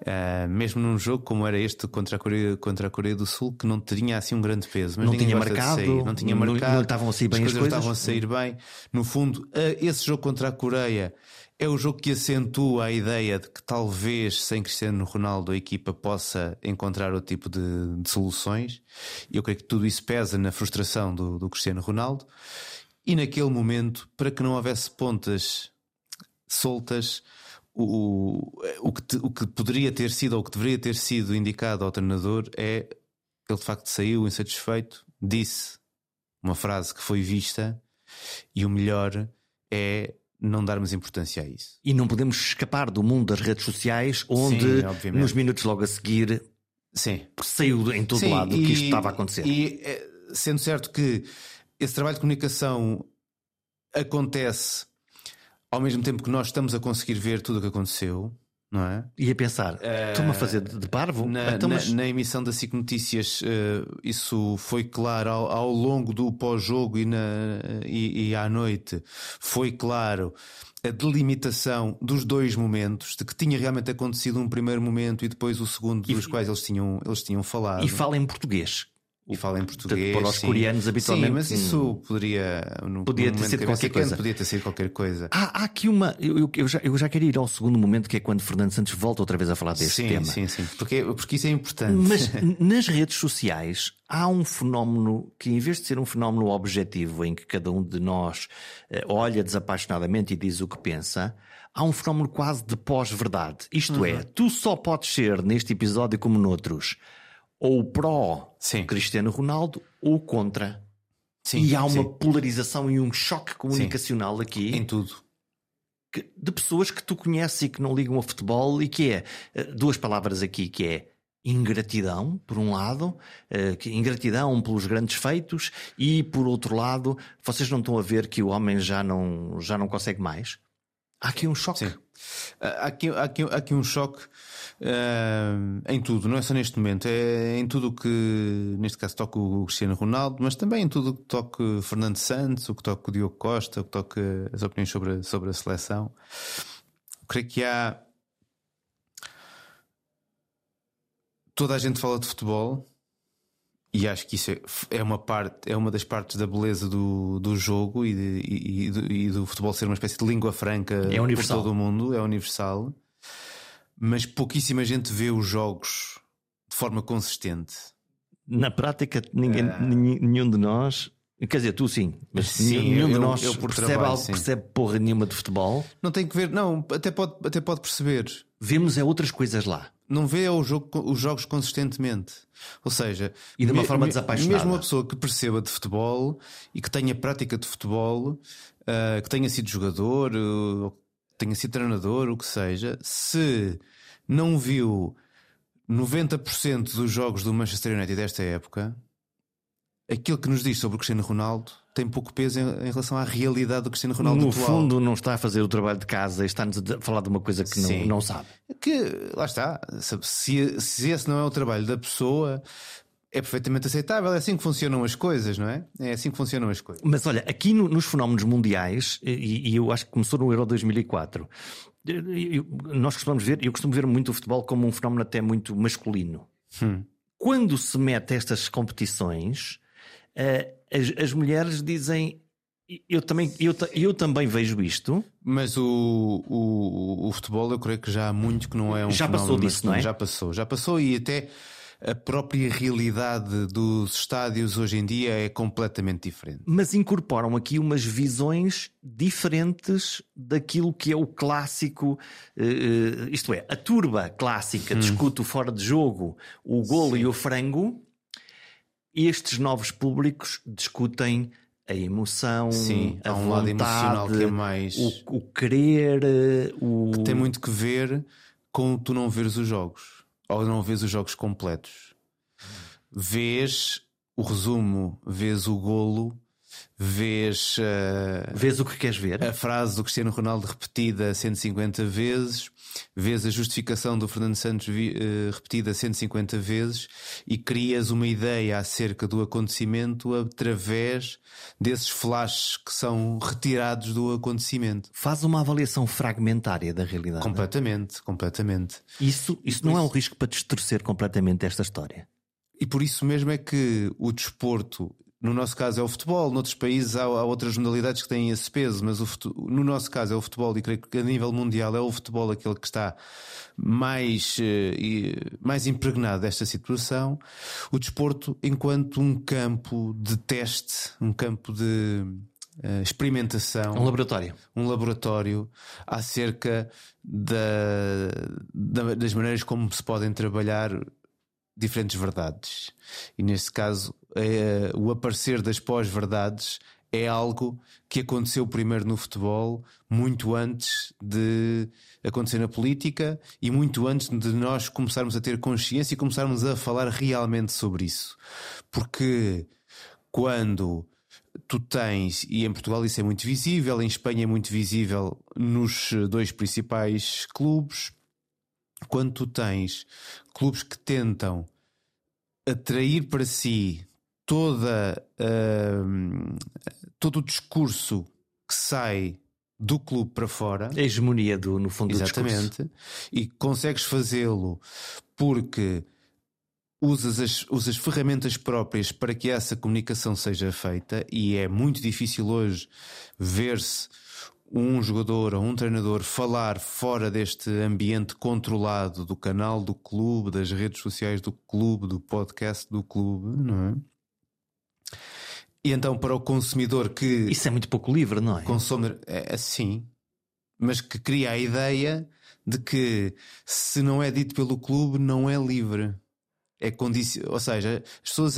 Uh, mesmo num jogo como era este contra a, Coreia, contra a Coreia do Sul, que não tinha assim um grande peso, mas não tinha marcado, não tinha marcado, não, estavam a sair bem as, as coisas, estavam a sair bem. No fundo, uh, esse jogo contra a Coreia é o jogo que acentua a ideia de que talvez sem Cristiano Ronaldo a equipa possa encontrar outro tipo de, de soluções. E eu creio que tudo isso pesa na frustração do, do Cristiano Ronaldo. E naquele momento, para que não houvesse pontas soltas, o, o, que, o que poderia ter sido ou o que deveria ter sido indicado ao treinador é ele de facto saiu insatisfeito, disse uma frase que foi vista e o melhor é não darmos importância a isso. E não podemos escapar do mundo das redes sociais, onde Sim, nos minutos logo a seguir Sim. saiu em todo Sim, lado e, que isto estava a acontecer. E eh, sendo certo que esse trabalho de comunicação acontece ao mesmo tempo que nós estamos a conseguir ver tudo o que aconteceu, não é? E a pensar, uh, estou-me a fazer de parvo? Na, então, mas... na, na emissão da SIC Notícias, uh, isso foi claro ao, ao longo do pós-jogo e, e, e à noite, foi claro a delimitação dos dois momentos, de que tinha realmente acontecido um primeiro momento e depois o segundo, dos quais eles tinham, eles tinham falado. E fala em português. E fala em português. Para os sim. coreanos habitualmente. Sim, mas isso poderia. No, podia ter sido qualquer coisa. Podia ter sido qualquer coisa. Há, há aqui uma. Eu, eu, já, eu já quero ir ao segundo momento, que é quando Fernando Santos volta outra vez a falar deste sim, tema. Sim, sim, porque, porque isso é importante. Mas nas redes sociais há um fenómeno que, em vez de ser um fenómeno objetivo, em que cada um de nós eh, olha desapaixonadamente e diz o que pensa, há um fenómeno quase de pós-verdade. Isto é, uhum. é, tu só podes ser, neste episódio como noutros, ou pró Cristiano Ronaldo ou contra. Sim, e há uma sim. polarização e um choque comunicacional sim. aqui. Em tudo. Que, de pessoas que tu conheces e que não ligam a futebol e que é eh, duas palavras aqui que é ingratidão, por um lado, uh, ingratidão pelos grandes feitos, e por outro lado, vocês não estão a ver que o homem já não, já não consegue mais? Há aqui um choque. Sim. Há aqui, há aqui, há aqui um choque Uh, em tudo, não é só neste momento, é em tudo o que, neste caso, toca o Cristiano Ronaldo, mas também em tudo o que toca Fernando Santos, o que toca o Diogo Costa, o que toca as opiniões sobre, sobre a seleção. Eu creio que há. Toda a gente fala de futebol e acho que isso é, é uma parte, é uma das partes da beleza do, do jogo e, de, e, e, do, e do futebol ser uma espécie de língua franca é universal. por todo o mundo, é universal mas pouquíssima gente vê os jogos de forma consistente. Na prática, ninguém, uh... nenhum de nós. Quer dizer, tu sim, mas sim, nenhum eu, de nós eu, eu percebe trabalho, algo, percebe porra nenhuma de futebol. Não tem que ver, não, até pode, até pode perceber. Vemos é outras coisas lá. Não vê o jogo, os jogos consistentemente. Ou seja, e de uma me, forma desapaixonada. Mesmo uma pessoa que perceba de futebol e que tenha prática de futebol, uh, que tenha sido jogador, uh, tenha sido treinador, o que seja, se não viu 90% dos jogos do Manchester United desta época, aquilo que nos diz sobre o Cristiano Ronaldo tem pouco peso em, em relação à realidade do Cristiano Ronaldo. No atual. fundo, não está a fazer o trabalho de casa e está-nos a falar de uma coisa que não, não sabe. Que, lá está, se, se esse não é o trabalho da pessoa, é perfeitamente aceitável. É assim que funcionam as coisas, não é? É assim que funcionam as coisas. Mas olha, aqui no, nos fenómenos mundiais, e, e, eu acho que começou no Euro 2004, eu, nós costumamos ver, eu costumo ver muito o futebol como um fenómeno até muito masculino. Hum. Quando se mete estas competições, as, as mulheres dizem eu também, eu, eu também vejo isto. Mas o, o, o futebol, eu creio que já há muito que não é um Já passou disso, não é? Já passou, já passou e até a própria realidade dos estádios hoje em dia é completamente diferente. Mas incorporam aqui umas visões diferentes daquilo que é o clássico, uh, isto é, a turba clássica hum. discute o fora de jogo, o golo Sim. e o frango. Estes novos públicos discutem a emoção, Sim, a um vontade, lado emocional que é mais o, o querer, eh, o que tem muito que ver com tu não veres os jogos ou não vês os jogos completos. Vês o resumo, vês o golo vês. Uh, vês o que queres ver? A frase do Cristiano Ronaldo repetida 150 vezes, vês a justificação do Fernando Santos uh, repetida 150 vezes e crias uma ideia acerca do acontecimento através desses flashes que são retirados do acontecimento. Faz uma avaliação fragmentária da realidade. Completamente, completamente. Isso, isso não é um risco para distorcer completamente esta história. E por isso mesmo é que o desporto no nosso caso é o futebol, noutros países há, há outras modalidades que têm esse peso, mas futebol, no nosso caso é o futebol e creio que a nível mundial é o futebol aquele que está mais, uh, mais impregnado desta situação. O desporto enquanto um campo de teste, um campo de uh, experimentação. Um laboratório. Um laboratório acerca da, da, das maneiras como se podem trabalhar diferentes verdades. E neste caso, é, o aparecer das pós-verdades é algo que aconteceu primeiro no futebol, muito antes de acontecer na política e muito antes de nós começarmos a ter consciência e começarmos a falar realmente sobre isso. Porque quando tu tens, e em Portugal isso é muito visível, em Espanha é muito visível nos dois principais clubes, quando tu tens clubes que tentam atrair para si toda uh, todo o discurso que sai do clube para fora. A hegemonia do, no fundo Exatamente. do E consegues fazê-lo porque usas as, usas ferramentas próprias para que essa comunicação seja feita e é muito difícil hoje ver-se um jogador ou um treinador falar fora deste ambiente controlado do canal do clube, das redes sociais do clube, do podcast do clube, não é? E então para o consumidor que. Isso é muito pouco livre, não é? Consome, é assim, mas que cria a ideia de que se não é dito pelo clube, não é livre. É condici... Ou seja, as pessoas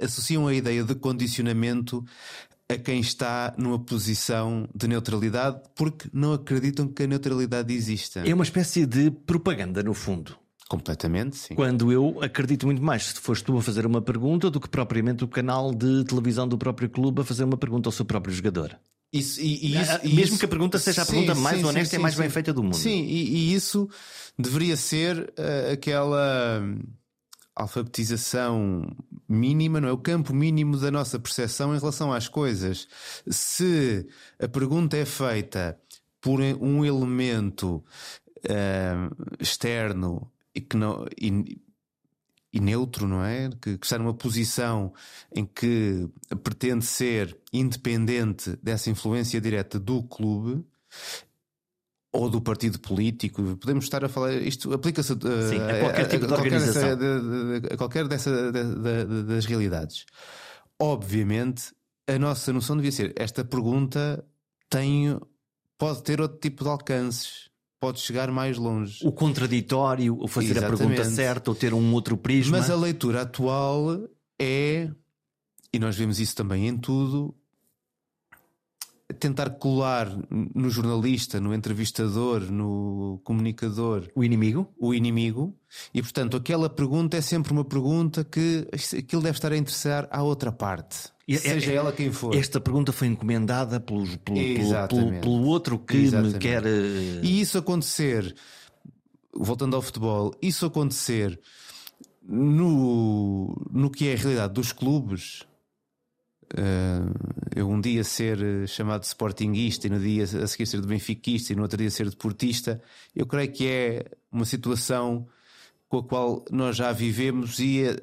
associam a ideia de condicionamento a quem está numa posição de neutralidade porque não acreditam que a neutralidade exista. É uma espécie de propaganda, no fundo. Completamente, sim. Quando eu acredito muito mais se foste tu a fazer uma pergunta do que propriamente o canal de televisão do próprio clube a fazer uma pergunta ao seu próprio jogador. Isso, e, e isso, ah, Mesmo isso, que a pergunta seja a pergunta sim, mais sim, honesta sim, e mais bem feita do mundo. Sim, e, e isso deveria ser uh, aquela alfabetização mínima, não é? O campo mínimo da nossa percepção em relação às coisas. Se a pergunta é feita por um elemento uh, externo e que não. E, e neutro, não é? Que, que, está numa posição em que pretende ser independente dessa influência direta do clube, ou do partido político, podemos estar a falar, isto aplica-se a, a, qualquer tipo de a, organização. Qualquer a qualquer dessa, das realidades. Obviamente, a nossa noção devia ser: esta pergunta tem, pode ter outro tipo de alcances, pode chegar mais longe. O contraditório, ou fazer Exatamente. a pergunta certa, ou ter um outro prisma. Mas a leitura atual é, e nós vemos isso também em tudo, tentar colar no jornalista, no entrevistador, no comunicador o inimigo, o inimigo, e portanto aquela pergunta é sempre uma pergunta que aquilo deve estar a interessar à outra parte. É, seja é, ela quem for. Esta pergunta foi encomendada pelo, pelo, pelo, pelo outro que Exatamente. me quer. Eh, e isso acontecer, voltando ao futebol, isso acontecer no, no que é a realidade dos clubes Uh, eu um dia ser eh, chamado de sportinguista e no dia a seguir ser de benfiquista e no outro dia ser deportista, eu creio que é uma situação com a qual nós já vivemos e eh,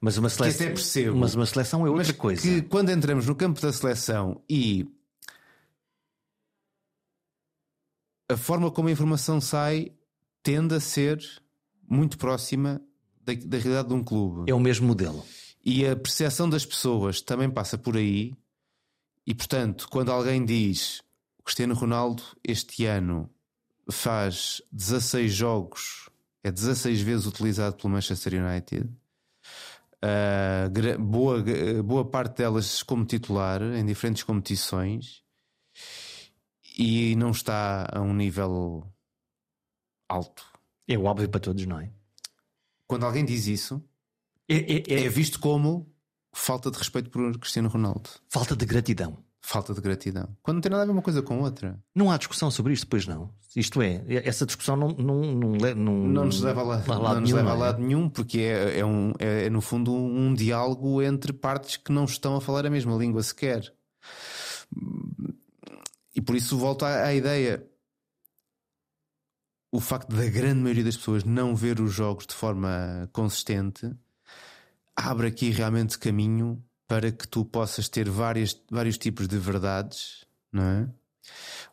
mas uma seleção, até percebo. Mas uma seleção é outra mas coisa. Que quando entramos no campo da seleção e a forma como a informação sai tende a ser muito próxima da, da realidade de um clube. É o mesmo modelo. E a percepção das pessoas também passa por aí. E portanto, quando alguém diz Cristiano Ronaldo este ano faz 16 jogos, é 16 vezes utilizado pelo Manchester United. Uh, boa, boa parte delas como titular em diferentes competições e não está a um nível alto. É óbvio para todos, não é? Quando alguém diz isso, é, é, é... é visto como falta de respeito por Cristiano Ronaldo. Falta de gratidão. Falta de gratidão. Quando não tem nada a ver uma coisa com outra. Não há discussão sobre isto, pois não. Isto é, essa discussão não, não, não, não, não nos leva a lado, a lado não nos nenhum, leva a é? lado nenhum, porque é, é, um, é, é, no fundo um diálogo entre partes que não estão a falar a mesma língua sequer. E por isso volto à, à ideia. O facto da grande maioria das pessoas não ver os jogos de forma consistente abre aqui realmente caminho para que tu possas ter várias, vários tipos de verdades, não é?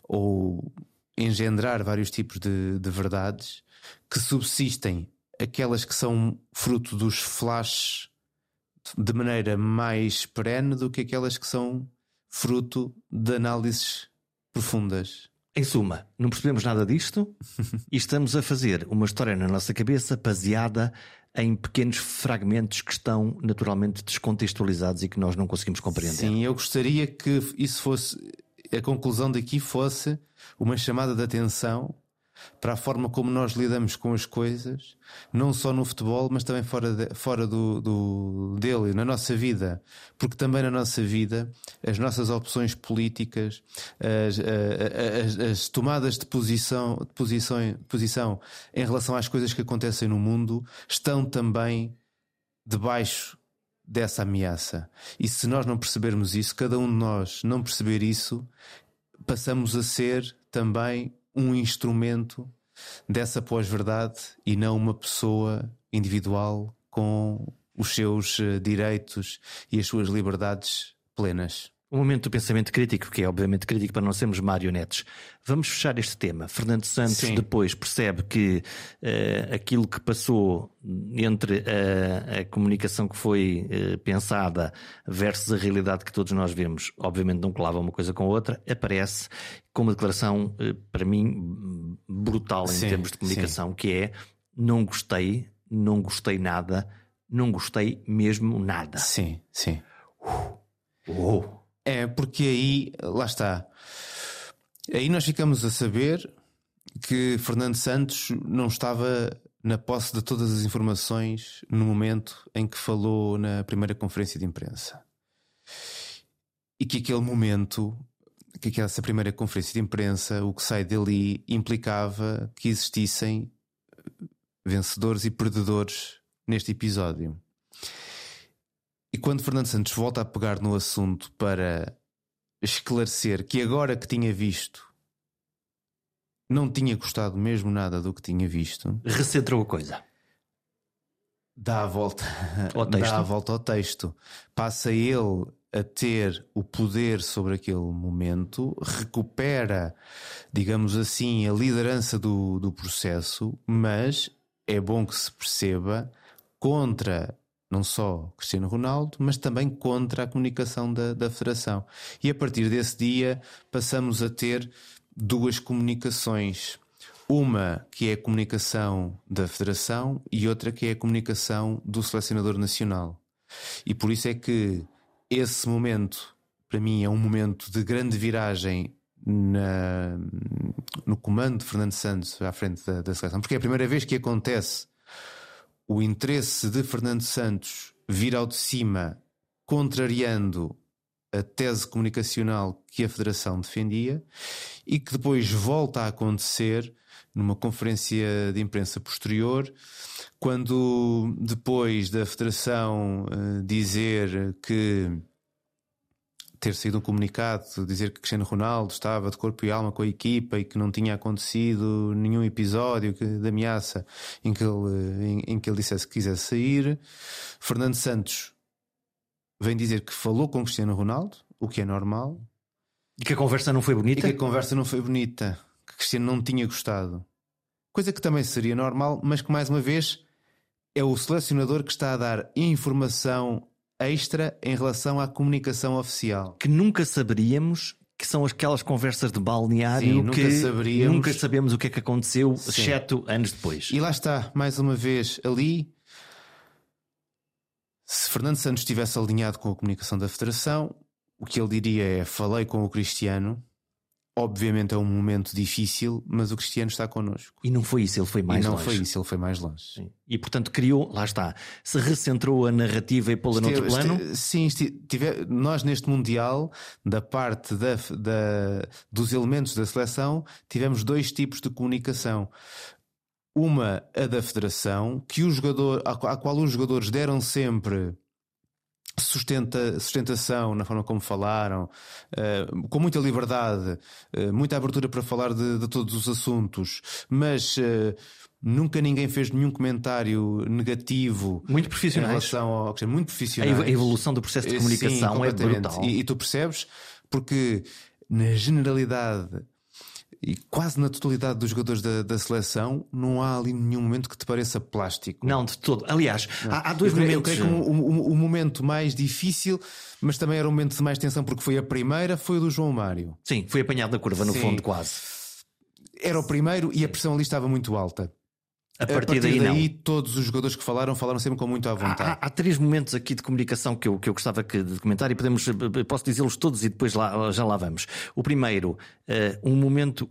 Ou engendrar vários tipos de, de verdades que subsistem aquelas que são fruto dos flashes de maneira mais perene do que aquelas que são fruto de análises profundas. Em suma, não percebemos nada disto e estamos a fazer uma história na nossa cabeça baseada em pequenos fragmentos que estão naturalmente descontextualizados e que nós não conseguimos compreender. Sim, eu gostaria que isso fosse a conclusão daqui fosse uma chamada de atenção para a forma como nós lidamos com as coisas, não só no futebol, mas também fora, de, fora do, do, dele, na nossa vida. Porque também na nossa vida, as nossas opções políticas, as, as, as tomadas de posição, de posição, posição em relação às coisas que acontecem no mundo, estão também debaixo dessa ameaça. E se nós não percebermos isso, cada um de nós não perceber isso, passamos a ser também um instrumento dessa pós-verdade e não uma pessoa individual com os seus eh, direitos e as suas liberdades plenas. Um momento do pensamento crítico, que é obviamente crítico para não sermos marionetes. Vamos fechar este tema. Fernando Santos Sim. depois percebe que uh, aquilo que passou entre a, a comunicação que foi uh, pensada versus a realidade que todos nós vemos, obviamente não colava uma coisa com a outra, aparece com uma declaração, uh, para mim, brutal em sim, termos de comunicação, sim. que é não gostei, não gostei nada, não gostei mesmo nada. Sim, sim. Uh. É, porque aí, lá está. Aí nós ficamos a saber que Fernando Santos não estava na posse de todas as informações no momento em que falou na primeira conferência de imprensa. E que aquele momento, que essa primeira conferência de imprensa, o que sai dali implicava que existissem vencedores e perdedores neste episódio. E quando Fernando Santos volta a pegar no assunto para esclarecer que agora que tinha visto não tinha gostado mesmo nada do que tinha visto, recentrou a coisa. Dá a volta, dá a volta ao texto. Passa ele a ter o poder sobre aquele momento, recupera, digamos assim, a liderança do, do processo, mas é bom que se perceba contra não só Cristiano Ronaldo, mas também contra a comunicação da, da Federação. E a partir desse dia passamos a ter duas comunicações. Uma que é a comunicação da Federação e outra que é a comunicação do selecionador nacional. E por isso é que esse momento, para mim, é um momento de grande viragem na, no comando de Fernando Santos à frente da, da seleção, porque é a primeira vez que acontece o interesse de Fernando Santos vir ao de cima, contrariando a tese comunicacional que a Federação defendia e que depois volta a acontecer numa conferência de imprensa posterior, quando depois da Federação uh, dizer que ter saído um comunicado dizer que Cristiano Ronaldo estava de corpo e alma com a equipa e que não tinha acontecido nenhum episódio de ameaça em que ele, em, em que ele dissesse que quisesse sair. Fernando Santos vem dizer que falou com Cristiano Ronaldo, o que é normal. E que a conversa não foi bonita? E que a conversa não foi bonita, que Cristiano não tinha gostado. Coisa que também seria normal, mas que mais uma vez é o selecionador que está a dar informação extra em relação à comunicação oficial. Que nunca saberíamos que são aquelas conversas de balneário Sim, nunca que saberíamos. nunca sabemos o que é que aconteceu, Sim. exceto anos depois. E lá está, mais uma vez, ali. Se Fernando Santos estivesse alinhado com a comunicação da Federação, o que ele diria é: falei com o Cristiano, Obviamente é um momento difícil, mas o Cristiano está connosco. E não foi isso, ele foi mais e não longe. foi isso, ele foi mais longe. Sim. E portanto criou, lá está, se recentrou a narrativa e pô-la noutro plano. este- sim, este- tive- nós neste Mundial, da parte da, da- dos elementos da seleção, tivemos dois tipos de comunicação. Uma, a da federação, que o jogador, à qual os jogadores deram sempre sustenta, sustentação na forma como falaram, eh, com muita liberdade, eh, muita abertura para falar de, de todos os assuntos, mas eh, nunca ninguém fez nenhum comentário negativo Muito em profissionais. relação ao Cristiano, muito ev- a evolução do processo de comunicação sim, é brutal. E, e tu percebes, porque na generalidade e quase na totalidade dos jogadores da, da seleção, não há ali nenhum momento que te pareça plástico. Não, de todo. Aliás, há, há dois eu creio, eu momentos. creio que o momento mais difícil, mas também era um momento de mais tensão, porque foi a primeira, foi o do João Mário. Sim, foi apanhado na curva, no Sim. fundo, quase. Era o primeiro e a pressão ali estava muito alta. A partir, daí, não. Ah, todos os jogadores que falaram, falaram sempre com muito à Há, vontade. há- há três momentos aqui de comunicação que eu, que eu gostava que- de comentar e podemos, eh, posso dizê-los todos e depois lá, já lá vamos. O primeiro, eh, um momento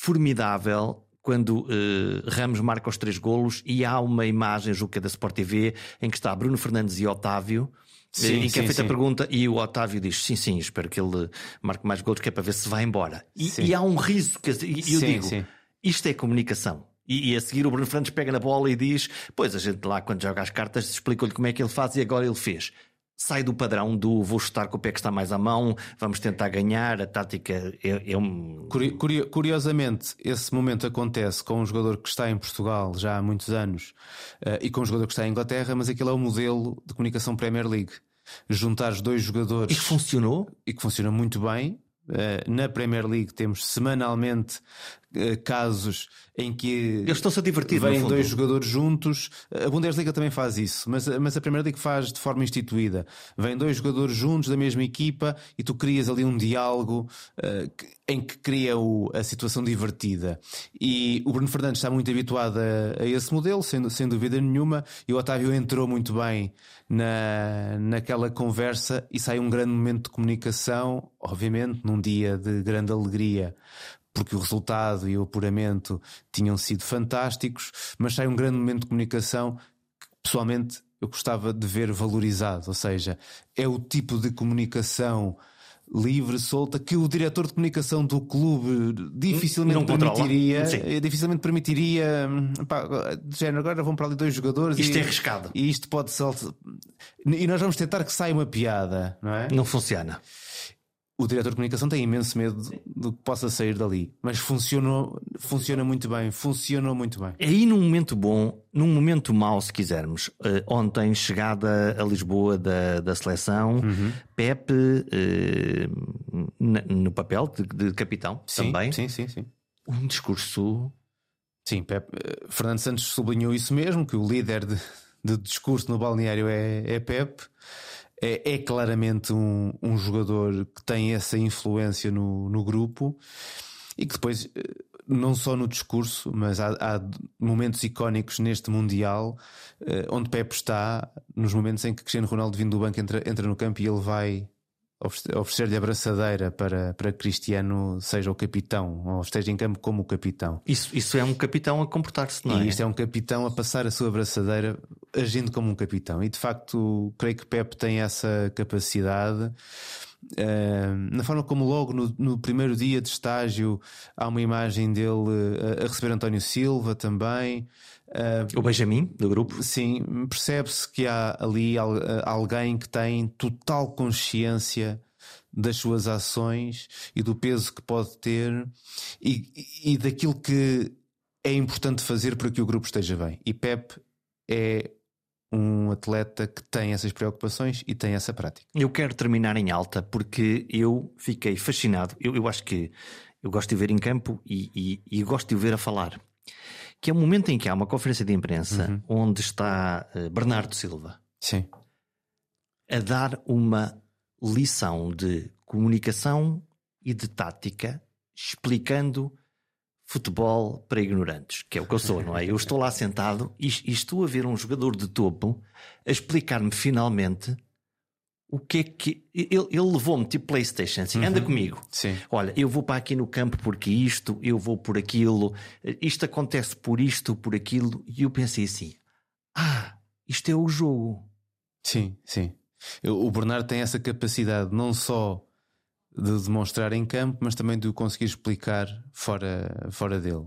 formidável quando eh, Ramos marca os três golos e há uma imagem, julgo que é da Sport TV, em que está Bruno Fernandes e Otávio. Sim, em que é sim, feita a sim. pergunta e o Otávio diz: Sim, sim, espero que ele marque mais golos, que é para ver se vai embora. E, e há um riso, que, e eu digo: isto é comunicação. E, e a seguir o Bruno Fernandes pega na bola e diz: Pois a gente lá, quando joga as cartas, explicou-lhe como é que ele faz e agora ele fez. Sai do padrão do vou chutar com o pé que está mais à mão, vamos tentar ganhar. A tática é, é um. Curi- curio- Curiosamente, esse momento acontece com um jogador que está em Portugal já há muitos anos eh, e com um jogador que está em Inglaterra, mas aquele é o modelo de comunicação Premier League. Juntar os dois E jogadores que funcionou. e que funciona muito bem. Eh, na Premier League temos semanalmente eh, casos em que Eles estão-se a divertir. vêm dois jogadores juntos. A Bundesliga também faz isso, mas, mas a Premier League faz de forma instituída. Vêm dois jogadores juntos da mesma equipa e tu crias ali um diálogo que- em que cria o- a situação divertida. E o Bruno Fernandes está muito habituado a, a esse modelo, sem, sem dúvida nenhuma, e o Otávio entrou muito bem na, naquela conversa e sai um grande momento de comunicação, obviamente, num dia de grande alegria porque o resultado e o apuramento tinham sido fantásticos, mas sai um grande momento de comunicação que pessoalmente eu gostava de ver valorizado, ou seja, é o tipo de comunicação livre, solta, que o diretor de comunicação do clube dificilmente permitiria, Sim. eh, dificilmente permitiria, hum, pá, de género, agora vão para ali dois jogadores Isto e, é arriscado. e isto pode saltar. E nós vamos tentar que saia uma piada, não é? Não funciona. O diretor de comunicação tem imenso medo do que possa sair dali, mas funcionou, funciona muito bem, funcionou muito bem. Aí num momento bom, num momento mau, se quisermos. Eh, ontem, chegada a Lisboa da, da seleção, Uhum. Pepe na- no papel de, de capitão também. Sim, sim, sim. Um discurso Sim, Pep, eh, Fernando Santos sublinhou isso mesmo, que o líder de, de discurso no balneário é, é Pep. É, é claramente um, um jogador que tem essa influência no, no grupo e que depois, eh, não só no discurso, mas há, há momentos icónicos neste Mundial eh, onde Pep está, nos momentos em que Cristiano Ronaldo vindo do banco entra, entra no campo e ele vai oferecer-lhe a braçadeira para, para que Cristiano seja o capitão, ou esteja em campo como o capitão. Isso, isso é um capitão a comportar-se, não E é? isto é um capitão a passar a sua braçadeira agindo como um capitão. E de facto, creio que Pep tem essa capacidade. Uh, na forma como, logo no, no primeiro dia de estágio, há uma imagem dele uh, a receber António Silva também. Uh, O Benjamin, do grupo. Sim, percebe-se que há ali al- alguém que tem total consciência das suas ações e do peso que pode ter e, e daquilo que é importante fazer para que o grupo esteja bem. E Pep é um atleta que tem essas preocupações e tem essa prática. Eu quero terminar em alta porque eu fiquei fascinado. Eu, eu acho que eu gosto de ver em campo e, e- e gosto de o ver a falar. Que é o momento em que há uma conferência de imprensa onde está eh, Bernardo Silva Sim. a dar uma lição de comunicação e de tática, explicando futebol para ignorantes, que é o que eu sou, não é? Eu estou lá sentado e, e estou a ver um jogador de topo a explicar-me finalmente o que é que. Ele, ele levou-me tipo PlayStation, assim, anda comigo. Sim. Olha, eu vou para aqui no campo porque isto, eu vou por aquilo, isto acontece por isto, por aquilo. E eu pensei assim: ah, isto é o jogo. Sim, sim. O Bernardo tem essa capacidade não só de demonstrar em campo, mas também de o conseguir explicar fora, fora dele.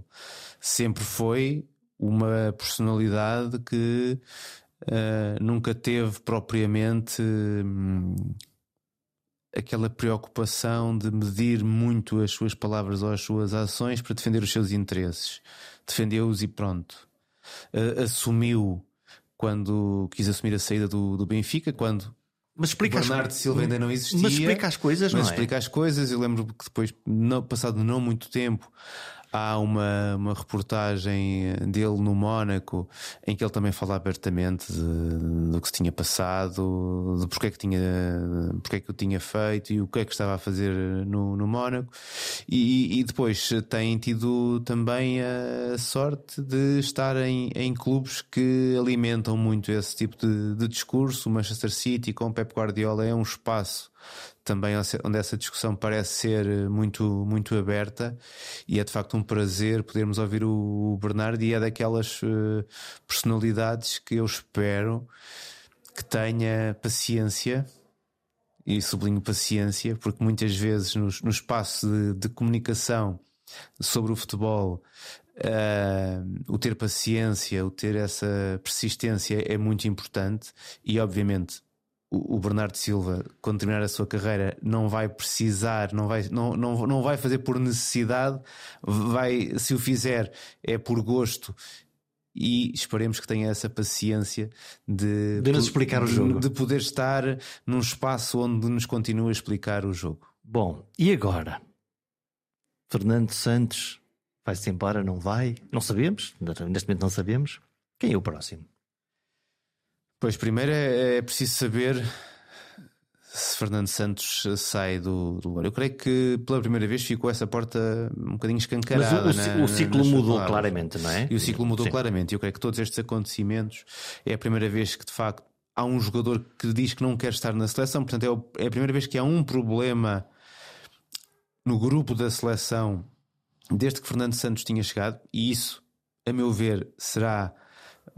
Sempre foi uma personalidade que ah, nunca teve propriamente hum, aquela preocupação de medir muito as suas palavras ou as suas ações para defender os seus interesses. Defendeu-os e pronto. Ah, assumiu quando quis assumir a saída do, do Benfica, quando Mas explica as- Bernardo Silva ainda não existia. Mas explica as coisas, Mas não é? explica as coisas. Eu lembro que depois, não- passado não muito tempo, há uma, uma reportagem dele no Mónaco em que ele também fala abertamente do que se tinha passado, de porque é que, tinha, porque é que o tinha feito e o que é que estava a fazer no, no Mónaco. E, e depois tem tido também a sorte de estar em, em clubes que alimentam muito esse tipo de, de discurso. O Manchester City com o Pep Guardiola é um espaço também onde essa discussão parece ser muito, muito aberta e é de facto um prazer podermos ouvir o Bernardo e é daquelas eh, personalidades que eu espero que tenha paciência e sublinho paciência, porque muitas vezes no, no espaço de, de comunicação sobre o futebol, eh, o ter paciência, o ter essa persistência é muito importante e, obviamente, o Bernardo Silva, quando terminar a sua carreira, não vai precisar, não vai, não, não, não vai fazer por necessidade, vai, se o fizer, é por gosto. E esperemos que tenha essa paciência de, De nos explicar o jogo. de poder estar num espaço onde nos continua a explicar o jogo. Bom, e agora? Fernando Santos vai-se embora, não vai? Não sabemos, neste momento não sabemos. Quem é o próximo? Pois, primeiro é, é preciso saber se Fernando Santos sai do, do lugar. Eu creio que pela primeira vez ficou essa porta um bocadinho Mas escancarada. o, o na- o ciclo mudou palavras. claramente, não é? E o ciclo mudou Sim. claramente. Eu creio que todos estes acontecimentos é a primeira vez que de facto há um jogador que diz que não quer estar na seleção. Portanto, é o- é a primeira vez que há um problema no grupo da seleção desde que Fernando Santos tinha chegado, e isso, a meu ver, será.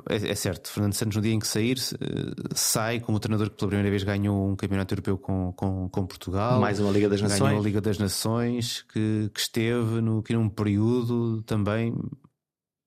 É, é certo, Fernando Santos, no dia em que sair, eh, sai como o treinador que pela primeira vez ganhou um campeonato europeu com, com, com Portugal. Mais uma Liga das Ganhou Nações. a Liga das Nações, que, que esteve no, que num período também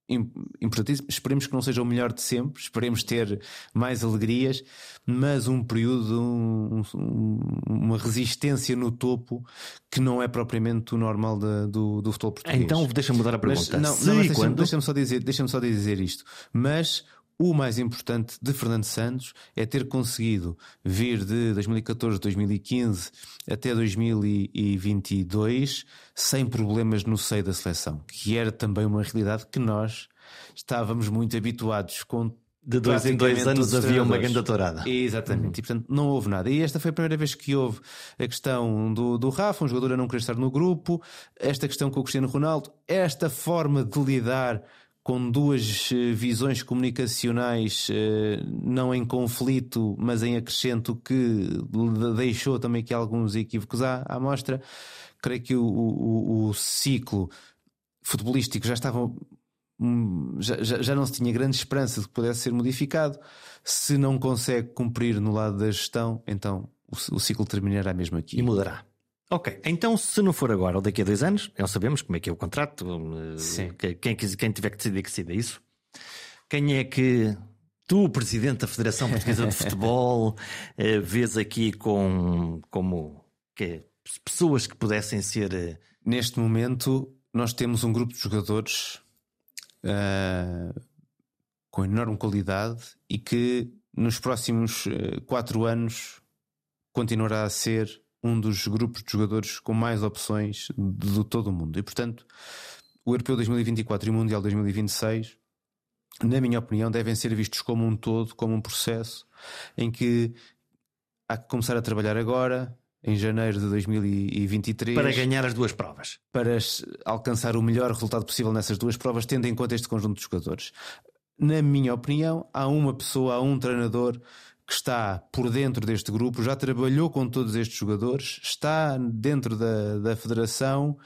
importantíssimo. Esperemos que não seja o melhor de sempre, esperemos ter mais alegrias, mas um período, um- um- uma resistência no topo que não é propriamente o normal da- do, do futebol português. Então deixa-me mudar a Mas, pergunta. não, Se não, mas e deixa-me deixa-me só, dizer, deixa só dizer isto. Mas o mais importante de Fernando Santos é ter conseguido vir de 2014, 2015 até 2022 sem problemas no seio da seleção, que era também uma realidade que nós estávamos muito habituados com. De dois em dois anos havia uma grande tourada. Exatamente, e portanto não houve nada. E esta foi a primeira vez que houve a questão do, do Rafa, um jogador a não querer estar no grupo, esta questão com o Cristiano Ronaldo, esta forma de lidar com duas eh, visões comunicacionais eh, não em conflito, mas em acrescento que de- deixou também aqui alguns equívocos à, à mostra. Creio que o, o- o ciclo futebolístico já estava hum, já, já, já não se tinha grande esperança de que pudesse ser modificado. Se não consegue cumprir no lado da gestão, então o, o ciclo terminará mesmo aqui. E mudará. Ok, então se não for agora ou daqui a dois anos, não sabemos como é que é o contrato, eh, Sim. que- quem, quem tiver que decidir que decida isso. Quem é que tu, Presidente da Federação Portuguesa de Futebol, eh, vês aqui com, como que, pessoas que pudessem ser. eh, Neste momento, nós temos um grupo de jogadores ah, com enorme qualidade e que nos próximos eh, quatro anos continuará a ser um dos grupos de jogadores com mais opções de, de todo o mundo. E, portanto, o Europeu 2024 e o Mundial 2026, na minha opinião, devem ser vistos como um todo, como um processo em que há que começar a trabalhar agora, em janeiro de 2023 para ganhar as duas provas. para alcançar o melhor resultado possível nessas duas provas, tendo em conta este conjunto de jogadores. Na minha opinião, há uma pessoa, há um treinador que está por dentro deste grupo, já trabalhou com todos estes jogadores, está dentro da, da federação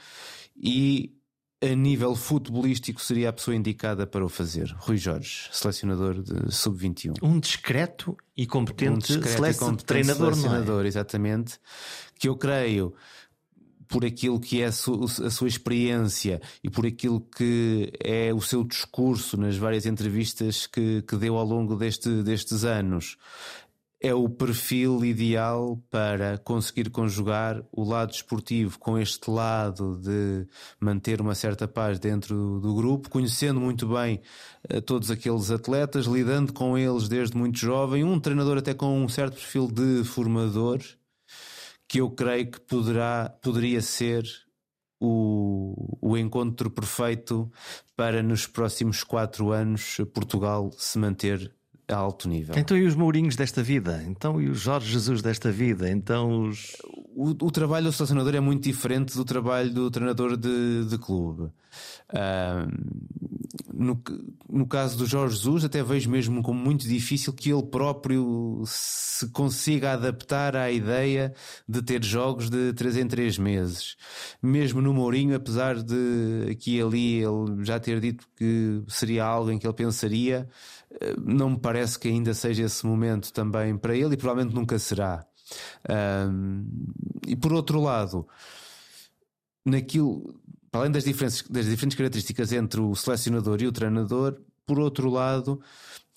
e a nível futebolístico seria a pessoa indicada para o fazer. Rui Jorge, selecionador de sub-21. Um discreto e competente, um discreto e competente treinador, selecionador, é? exatamente. Que eu creio por aquilo que é a sua experiência e por aquilo que é o seu discurso nas várias entrevistas que, que deu ao longo deste, destes anos, é o perfil ideal para conseguir conjugar o lado esportivo com este lado de manter uma certa paz dentro do grupo, conhecendo muito bem eh, todos aqueles atletas, lidando com eles desde muito jovem, um treinador até com um certo perfil de formador, que eu creio que poderá, poderia ser o, o encontro perfeito para nos próximos quatro anos Portugal se manter a alto nível. Então e os Mourinhos desta vida? Então e os Jorge Jesus desta vida? Então os... O, o trabalho do selecionador é muito diferente do trabalho do treinador de, de clube. Uh, no, no caso do Jorge Jesus, até vejo mesmo como muito difícil que ele próprio se consiga adaptar à ideia de ter jogos de 3 em 3 meses. Mesmo no Mourinho, apesar de aqui e ali ele já ter dito que seria algo em que ele pensaria, não me parece que ainda seja esse momento também para ele e provavelmente nunca será. Um, e por outro lado, naquilo, para além das diferentes, das diferentes características entre o selecionador e o treinador, por outro lado,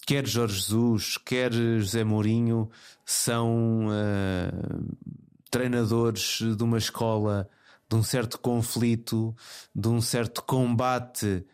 quer Jorge Jesus, quer José Mourinho são uh, treinadores de uma escola de um certo conflito, de um certo combate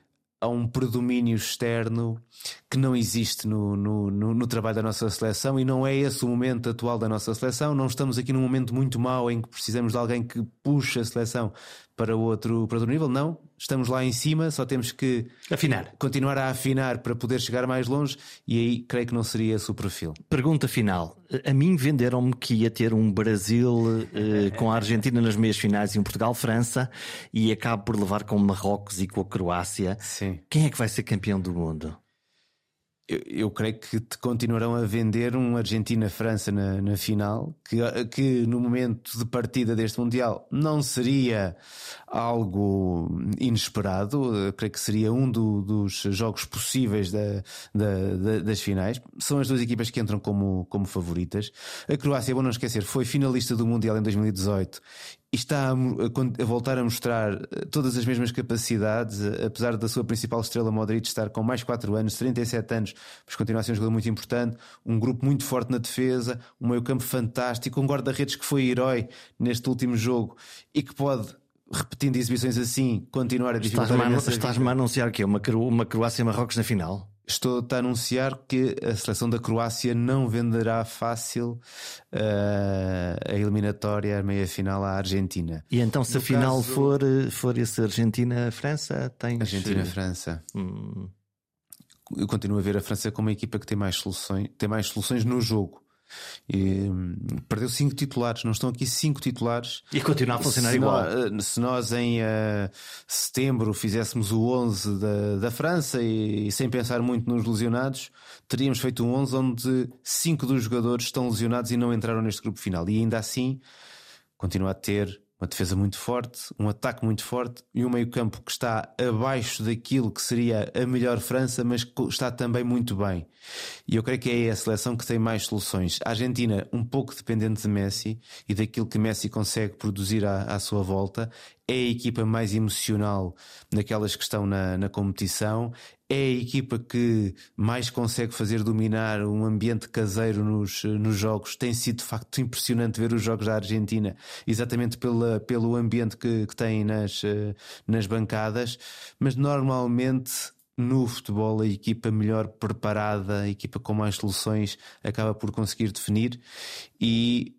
a um predomínio externo que não existe no, no, no, no, trabalho da nossa seleção e não é esse o momento atual da nossa seleção. Não estamos aqui num momento muito mau em que precisamos de alguém que puxe a seleção para outro, para outro nível. Não, estamos lá em cima, só temos que afinar. continuar a afinar para poder chegar mais longe e aí creio que não seria esse o perfil. Pergunta final. A mim venderam-me que ia ter um Brasil eh, com a Argentina nas meias finais e um Portugal-França e acabo por levar com Marrocos e com a Croácia. Sim. Quem é que vai ser campeão do mundo? Eu, creio que te continuarão a vender um Argentina-França na, na, final, que, que no momento de partida deste Mundial não seria algo inesperado, eu creio que seria um do, dos jogos possíveis da, da, da, das finais. São as duas equipas que entram como, como favoritas. A Croácia, bom não esquecer, foi finalista do Mundial em 2018 e está a, a, voltar a mostrar eh, todas as mesmas capacidades, eh, apesar da sua principal estrela Modric estar com mais 4 anos, 37 anos, mas continua a ser um jogador muito importante, um grupo muito forte na defesa, um meio-campo fantástico, um guarda-redes que foi herói neste último jogo e que pode repetindo exibições assim, continuar a dificultar. Estás-me a anunciar que é uma, uma Croácia-Marrocos na final? Estou a anunciar que a seleção da Croácia não venderá fácil uh, a eliminatória, a meia final à Argentina. E então, se no a final caso... for, for esse Argentina-França, tens. Argentina-França. Hum. Eu continuo a ver a França como uma equipa que tem mais soluções, tem mais soluções no jogo. E, hum, perdeu cinco titulares, não estão aqui cinco titulares. E continua a funcionar se igual. Nós, eh, se nós em uh, setembro fizéssemos o 11 da, da França e, e, sem pensar muito nos lesionados, teríamos feito um 11 onde cinco dos jogadores estão lesionados e não entraram neste grupo final. E ainda assim, continua a ter uma defesa muito forte, um ataque muito forte e um meio-campo que está abaixo daquilo que seria a melhor França, mas que está também muito bem. E eu creio que é a seleção que tem mais soluções. A Argentina, um pouco dependente de Messi e daquilo que Messi consegue produzir à, à sua volta, é a equipa mais emocional naquelas que estão na, na competição, é a equipa que mais consegue fazer dominar um ambiente caseiro nos, nos jogos. Tem sido de facto impressionante ver os jogos da Argentina, exatamente pela, pelo ambiente que, que tem nas, nas bancadas, mas normalmente no futebol a equipa melhor preparada, a equipa com mais soluções acaba por conseguir definir. E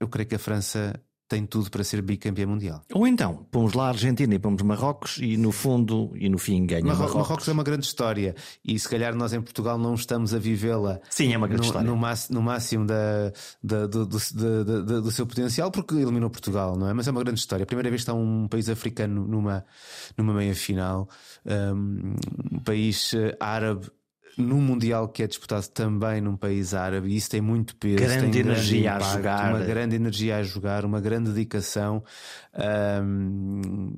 eu creio que a França tem tudo para ser bicampeão mundial. Ou então, pomos lá a Argentina e pomos Marrocos e no fundo e no fim ganha Marrocos. Marrocos. Marrocos é uma grande história e se calhar nós em Portugal não estamos a vivê-la. Sim, é uma grande no, história. No, máximo, no máximo da, da, do, do, do, do, seu potencial porque eliminou Portugal, não é? Mas é uma grande história. A primeira vez que está um país africano numa, numa meia final, um, um país eh, árabe num Mundial que é disputado também num país árabe, e isso tem muito peso. Grande tem energia grande impacto, a jogar. Uma grande energia a jogar, uma grande dedicação. Um,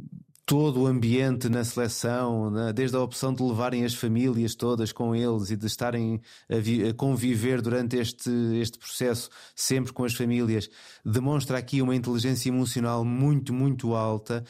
todo o ambiente na seleção, desde a opção de levarem as famílias todas com eles e de estarem a, a, conviver durante este, este processo sempre com as famílias, demonstra aqui uma inteligência emocional muito, muito alta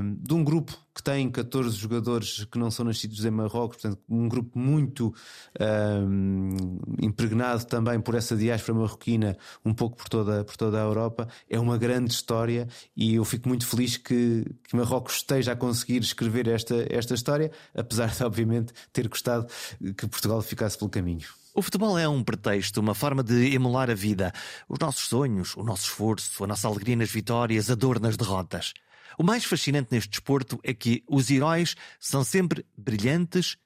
um, de um grupo que tem 14 jogadores que não são nascidos em Marrocos, portanto, um grupo muito um, impregnado também por essa diáspora marroquina, um pouco por toda, por toda a Europa. É uma grande história e eu fico muito feliz que, que Marrocos esteja a conseguir escrever esta, esta história, apesar de, obviamente, ter gostado que Portugal ficasse pelo caminho. O futebol é um pretexto, uma forma de emular a vida, os nossos sonhos, o nosso esforço, a nossa alegria nas vitórias, a dor nas derrotas. O mais fascinante neste desporto é que os heróis são sempre brilhantes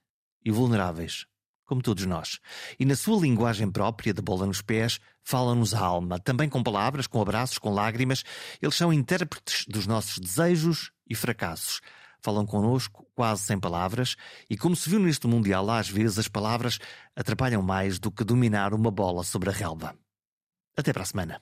e vulneráveis, como todos nós. E na sua linguagem própria, de bola nos pés, falam-nos a alma, também com palavras, com abraços, com lágrimas. Eles são intérpretes dos nossos desejos e fracassos. Falam connosco quase sem palavras, e como se viu neste Mundial, às vezes as palavras atrapalham mais do que dominar uma bola sobre a relva. Até para a semana.